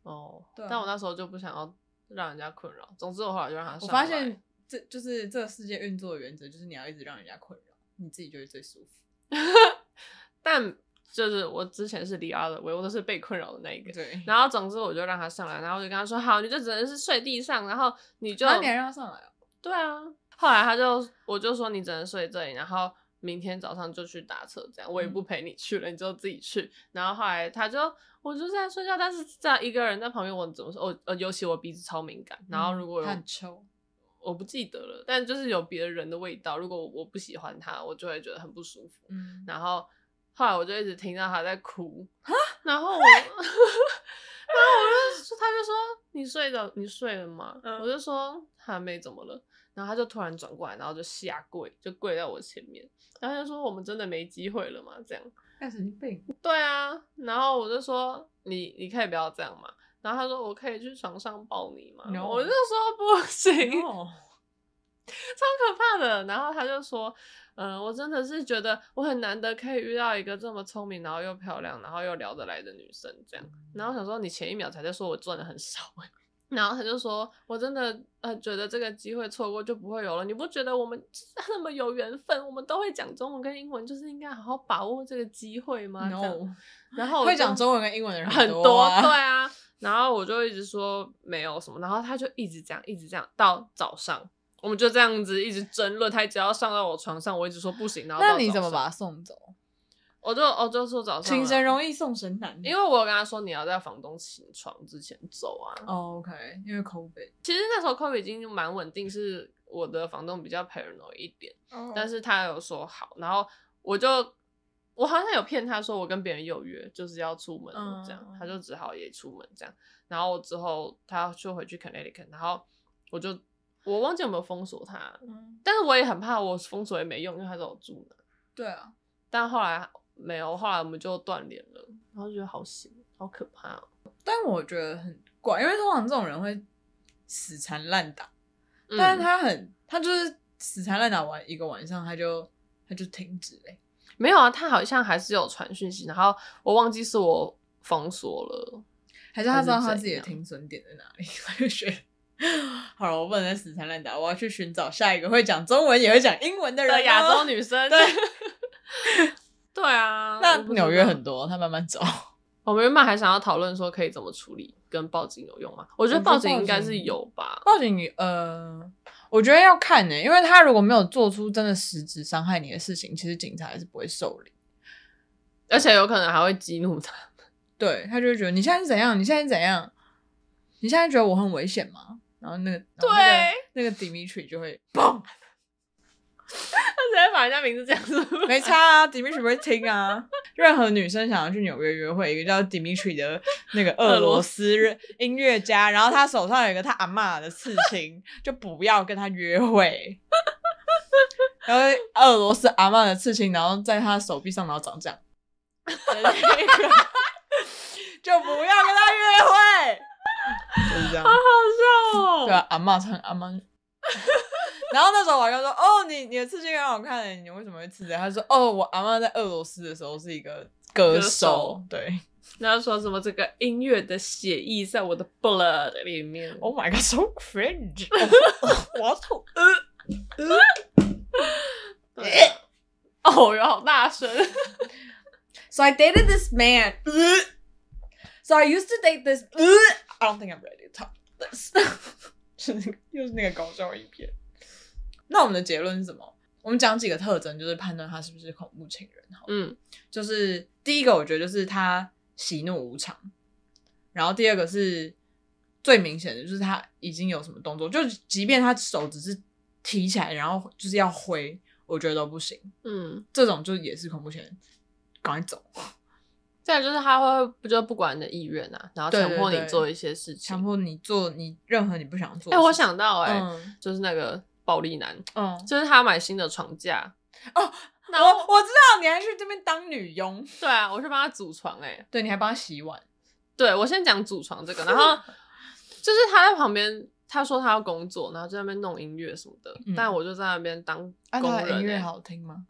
哦。对啊。但我那时候就不想要让人家困扰。总之我后来就让他上。我发现。这就是这个世界运作的原则，就是你要一直让人家困扰，你自己就会最舒服。但就是我之前是 the other way，我都是被困扰的那一个。对。然后总之我就让他上来，然后我就跟他说：“好，你就只能是睡地上，然后你就……”那你还让他上来哦？对啊。后来他就我就说你只能睡这里，然后明天早上就去打车，这样我也不陪你去了，你就自己去。然后后来他就我就在睡觉，但是这样一个人在旁边，我怎么说？我呃，尤其我鼻子超敏感，然后如果有很臭。我不记得了，但就是有别人的味道。如果我不喜欢他，我就会觉得很不舒服。嗯，然后后来我就一直听到他在哭，然后我，然后我就他就说：“你睡了，你睡了吗？”嗯，我就说还没怎么了。然后他就突然转过来，然后就下跪，就跪在我前面，然后他就说：“我们真的没机会了嘛？”这样，干神经病。对啊，然后我就说：“你你可以不要这样嘛。”然后他说：“我可以去床上抱你吗？” no. 我就说：“不行，no. 超可怕的。”然后他就说：“嗯、呃，我真的是觉得我很难得可以遇到一个这么聪明，然后又漂亮，然后又聊得来的女生，这样。”然后想说：“你前一秒才在说我赚的很少。”然后他就说：“我真的呃觉得这个机会错过就不会有了。你不觉得我们 那么有缘分，我们都会讲中文跟英文，就是应该好好把握这个机会吗？”No. 然后会讲中文跟英文的人很多、啊，对啊。然后我就一直说没有什么，然后他就一直这样，一直这样，到早上我们就这样子一直争论。他只要上到我床上，我一直说不行。然后那你怎么把他送走？我就我就说早上请神容易送神难，因为我跟他说你要在房东起床之前走啊。Oh, OK，因为 COVID，其实那时候 COVID 已经蛮稳定，是我的房东比较 paranoid 一点，oh. 但是他有说好，然后我就。我好像有骗他说我跟别人有约，就是要出门这样，嗯、他就只好也出门这样。然后之后他就回去 Connecticut，然后我就我忘记有没有封锁他，嗯、但是我也很怕我封锁也没用，因为他在我住哪。对啊，但后来没有，后来我们就断联了，然后觉得好险，好可怕哦。但我觉得很怪，因为通常这种人会死缠烂打，嗯、但是他很他就是死缠烂打完一个晚上，他就他就停止了。没有啊，他好像还是有传讯息，然后我忘记是我封锁了，还是他知道他自己的停损点在哪里？他就觉得好了，我不能再死缠烂打，我要去寻找下一个会讲中文也会讲英文的人，亚洲女生。对，对啊，那纽约很多，他慢慢走。我们原本还想要讨论说可以怎么处理，跟报警有用吗？我觉得报警应该是有吧。报警，呃。我觉得要看呢、欸，因为他如果没有做出真的实质伤害你的事情，其实警察还是不会受理。而且有可能还会激怒他。对，他就会觉得你现在是怎样？你现在是怎样？你现在觉得我很危险吗？然后那个，对，那个 Dimitri 就会嘣。他直接把人家名字讲出来，没差啊，Dimitri 不会听啊。任何女生想要去纽约约会，一个叫 Dimitri 的那个俄罗斯音乐家，然后他手上有一个他阿嬷的刺青，就不要跟他约会。然后俄罗斯阿嬷的刺青，然后在他手臂上，然后长这样，就不要跟他约会。就是这样，好好笑哦。对啊，阿妈唱阿嬷。然后那时候我还跟他说：“哦，你你的刺青很好看诶，你为什么会刺的？”他说：“哦，我阿嬷在俄罗斯的时候是一个歌手。歌手”对，然后说什么这个音乐的血液在我的 blood 里面。Oh my god, so cringe！我要吐。哦哟，好大声。 So I dated this man. So I used to date this. I don't think I'm ready to talk this. 是那个，又是那个搞笑影片。那我们的结论是什么？我们讲几个特征，就是判断他是不是恐怖情人。好，嗯，就是第一个，我觉得就是他喜怒无常。然后第二个是最明显的，就是他已经有什么动作，就即便他手只是提起来，然后就是要挥，我觉得都不行。嗯，这种就也是恐怖情人，赶快走。再来就是他会不就不管你的意愿啊，然后强迫你做一些事情，强迫你做你任何你不想做。哎、欸，我想到哎、欸嗯，就是那个暴力男，嗯，就是他买新的床架哦，那我我知道你还去这边当女佣，对啊，我去帮他组床、欸，哎，对，你还帮他洗碗，对，我先讲组床这个，然后 就是他在旁边，他说他要工作，然后在那边弄音乐什么的，嗯、但我就在那边当工人、欸。啊、音乐好听吗？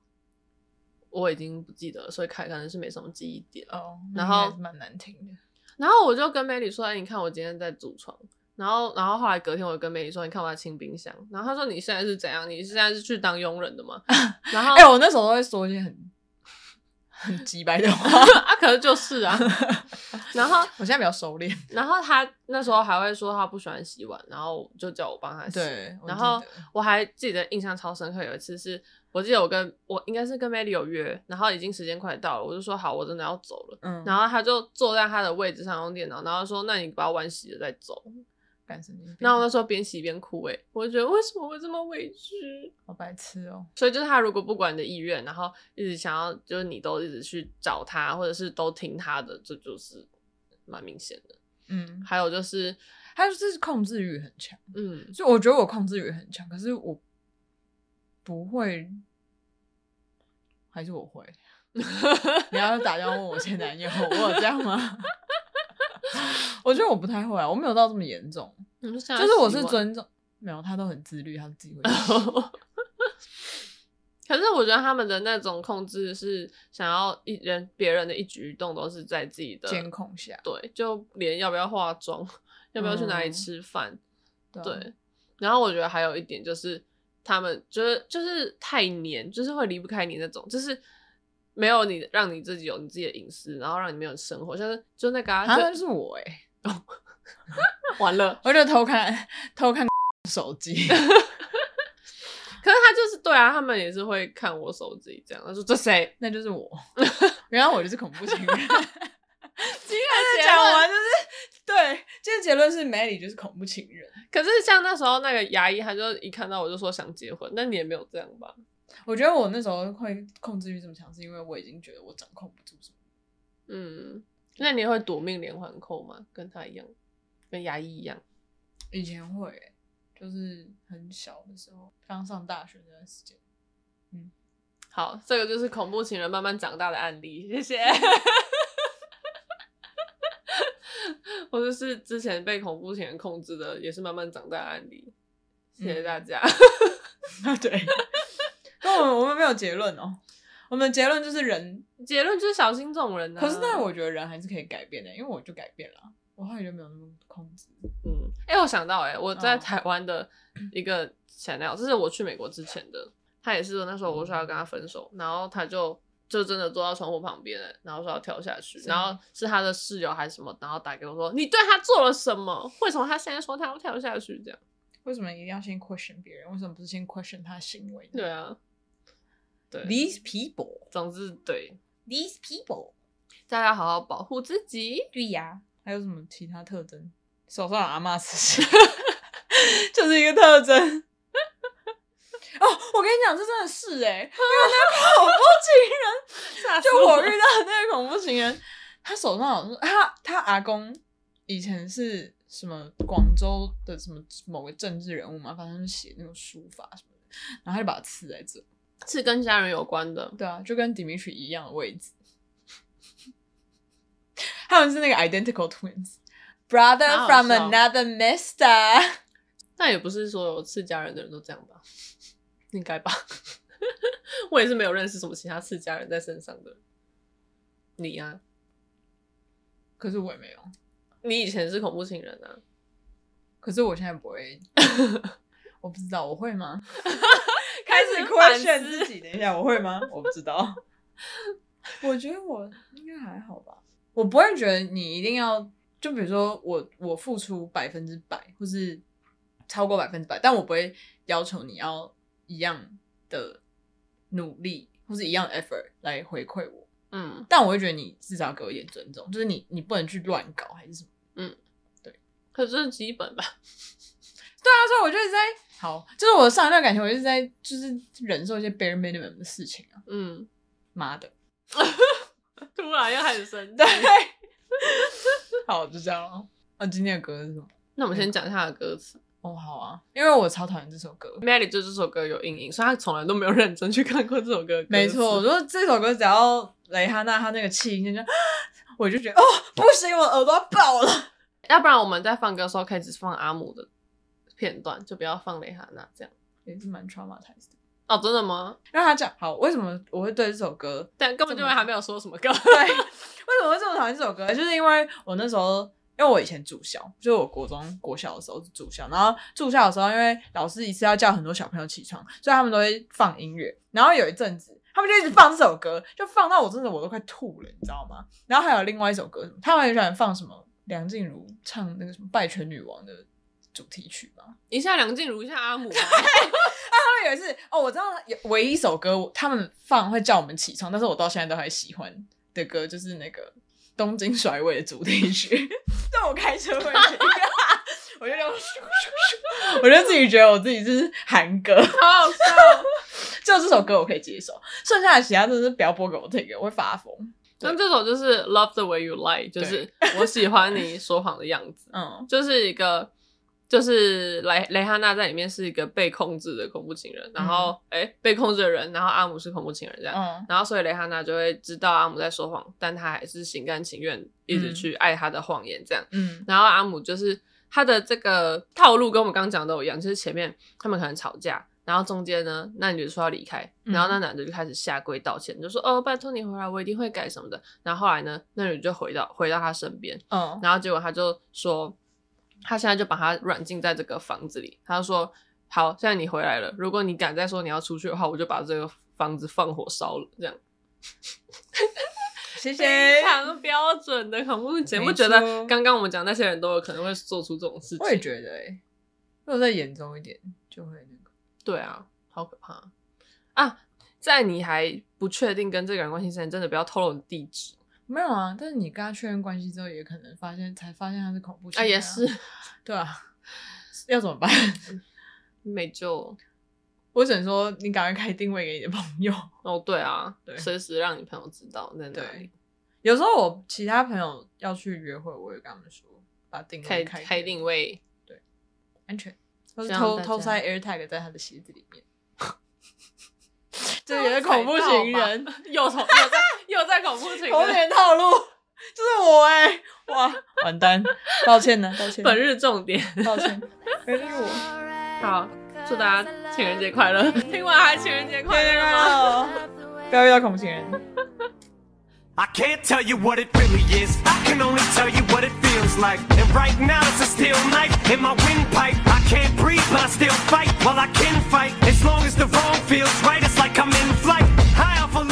我已经不记得了，所以凯可能是没什么记忆点哦。然后蛮难听的。然后我就跟梅里说：“哎，你看我今天在组床。”然后，然后后来隔天我就跟梅里说：“你看我在清冰箱。”然后他说：“你现在是怎样？你现在是去当佣人的吗？”然后，哎、欸，我那时候都会说一些很很直白的话 啊，可是就是啊。然后我现在比较熟练。然后他那时候还会说他不喜欢洗碗，然后就叫我帮他洗。对。然后我还记得印象超深刻，有一次是。我记得我跟我应该是跟 Melly 有约，然后已经时间快到了，我就说好，我真的要走了。嗯，然后他就坐在他的位置上用电脑，然后说：“那你把碗洗了再走。”干什么？然后我那时候边洗边哭，诶，我就觉得为什么会这么委屈？好白痴哦！所以就是他如果不管你的意愿，然后一直想要就是你都一直去找他，或者是都听他的，这就是蛮明显的。嗯，还有就是他就是控制欲很强。嗯，所以我觉得我控制欲很强，可是我。不会，还是我会？你要打电话问我前男友，我有这样吗？我觉得我不太会啊，我没有到这么严重。就是我是尊重，没有，他都很自律，他自己会。可是我觉得他们的那种控制是想要一人别人的一举一动都是在自己的监控下，对，就连要不要化妆，要不要去哪里吃饭，嗯，对。然后我觉得还有一点就是。他们就是就是太黏，就是会离不开你那种，就是没有你让你自己有你自己的隐私，然后让你没有生活，像是就那个啊，好像是我哎、欸，哦，完了，我就偷看偷看 手机，可是他就是对啊，他们也是会看我手机这样，他说这谁？那就是我，原来我就是恐怖情人。今天讲完就是对，今天结论是 Melly 就是恐怖情人。可是像那时候那个牙医，他就一看到我就说想结婚，那你也没有这样吧？我觉得我那时候会控制欲这么强，是因为我已经觉得我掌控不住什么。嗯，那你会夺命连环扣吗？跟他一样，跟牙医一样？以前会、欸，就是很小的时候，刚上大学那段时间。嗯，好，这个就是恐怖情人慢慢长大的案例，谢谢。或者是之前被恐怖情人控制的，也是慢慢长大的案例。谢谢大家。嗯、对，那我们我们没有结论哦。我们的结论就是人，结论就是小心这种人、啊。可是，但我觉得人还是可以改变的，因为我就改变了，我后来就没有那么控制。嗯，哎、欸，我想到、欸，哎，我在台湾的一个前男友，这是我去美国之前的，他也是那时候我说要跟他分手，然后他就。就真的坐到窗户旁边，然后说要跳下去，然后是他的室友还是什么，然后打给我说：“你对他做了什么？为什么他现在说他要跳下去？这样为什么一定要先 question 别人？为什么不是先 question 他的行为？”对啊，对，These people，总之对，these people，大家好好保护自己。对呀，还有什么其他特征？手上有阿嬷刺青，就是一个特征。哦，我跟你讲，这真的是哎、欸，因为那个恐怖情人，就我遇到的那个恐怖情人，他手上好像他他阿公以前是什么广州的什么某个政治人物嘛，反正是写那种书法什么的，然后他就把它刺在这，刺跟家人有关的，对啊，就跟 Dimitri 一样的位置，他们是那个 identical twins，brother from another mister，那也不是所有刺家人的人都这样吧。应该吧，我也是没有认识什么其他世家人在身上的。你啊，可是我也没有。你以前是恐怖情人啊，可是我现在不会。我不知道我会吗？开始 question 自己，等一下我会吗？我不知道。我觉得我应该还好吧。我不会觉得你一定要，就比如说我我付出百分之百，或是超过百分之百，但我不会要求你要。一样的努力或是一样的 effort 来回馈我，嗯，但我会觉得你至少要给我一点尊重，就是你你不能去乱搞还是什么，嗯，对，可是基本吧？对啊，所以我就一直在好，就是我上一段感情，我一直在就是忍受一些 bare minimum 的事情啊，嗯，妈的，突然又开始生气，对，好，就这样了。那今天的歌是什么？那我们先讲一下的歌词。哦，好啊，因为我超讨厌这首歌。Melly 对这首歌有阴影，所以他从来都没有认真去看过这首歌。没错，我说这首歌只要雷哈娜她那个气音就，我就觉得哦，不行，我耳朵要爆了。要不然我们在放歌的时候可以只放阿姆的片段，就不要放雷哈娜，这样也是蛮 traumatized 的。哦，真的吗？让他讲好，为什么我会对这首歌？但根本就还没有说什么歌。对，为什么会这么讨厌这首歌？就是因为我那时候。因为我以前住校，就是我国中、国小的时候是住校，然后住校的时候，因为老师一次要叫很多小朋友起床，所以他们都会放音乐。然后有一阵子，他们就一直放这首歌，就放到我真的我都快吐了，你知道吗？然后还有另外一首歌，他们很喜欢放什么梁静茹唱那个什么《败犬女王》的主题曲嘛？一下梁静茹，一下阿姆。啊，他们有一次哦，我知道有唯一一首歌他们放会叫我们起床，但是我到现在都还喜欢的歌就是那个。东京甩尾的主题曲，但我开车会？听，我就这样，我就自己觉得我自己是韩歌，好好笑。就这首歌我可以接受，剩下的其他真的是不要播给我听，我会发疯。那这首就是 Love the way you lie，就是我喜欢你说谎的样子，嗯，就是一个。就是雷雷哈娜在里面是一个被控制的恐怖情人，然后哎、嗯欸、被控制的人，然后阿姆是恐怖情人这样，嗯、然后所以雷哈娜就会知道阿姆在说谎，但他还是心甘情愿一直去爱他的谎言这样，嗯，然后阿姆就是他的这个套路跟我们刚刚讲的都一样，就是前面他们可能吵架，然后中间呢那女的说要离开，然后那男的就开始下跪道歉，就说哦拜托你回来，我一定会改什么的，然后后来呢那女的就回到回到他身边，嗯，然后结果他就说。他现在就把他软禁在这个房子里。他说：“好，现在你回来了。如果你敢再说你要出去的话，我就把这个房子放火烧了。”这样，谢谢。非常标准的恐怖情人，不觉得刚刚我们讲那些人都有可能会做出这种事情？我也觉得、欸，哎，如果再严重一点，就会那个。对啊，好可怕啊！在你还不确定跟这个人关系之前，真的不要透露你地址。没有啊，但是你跟他确认关系之后，也可能发现才发现他是恐怖啊，啊也是，对啊，要怎么办？没救。我只能说，你赶快开定位给你的朋友。哦，对啊，对，随时让你朋友知道在哪里。有时候我其他朋友要去约会，我也跟他们说，把定位开开，开定位，对，安全，或是偷偷塞 AirTag 在他的鞋子里面。这也是恐怖情人，又从又在又在恐怖情人，童年套路，就是我哎、欸，哇，完蛋，抱歉呢，抱歉。本日重点，抱歉，原来是我。好，祝大家情人节快乐！听完还情人节快乐吗？不要遇到恐怖情人。I can't tell you what it really is. I can only tell you what it feels like. And right now it's a steel knife in my windpipe. I can't breathe, but I still fight. While I can fight, as long as the wrong feels right, it's like I'm in flight. High off a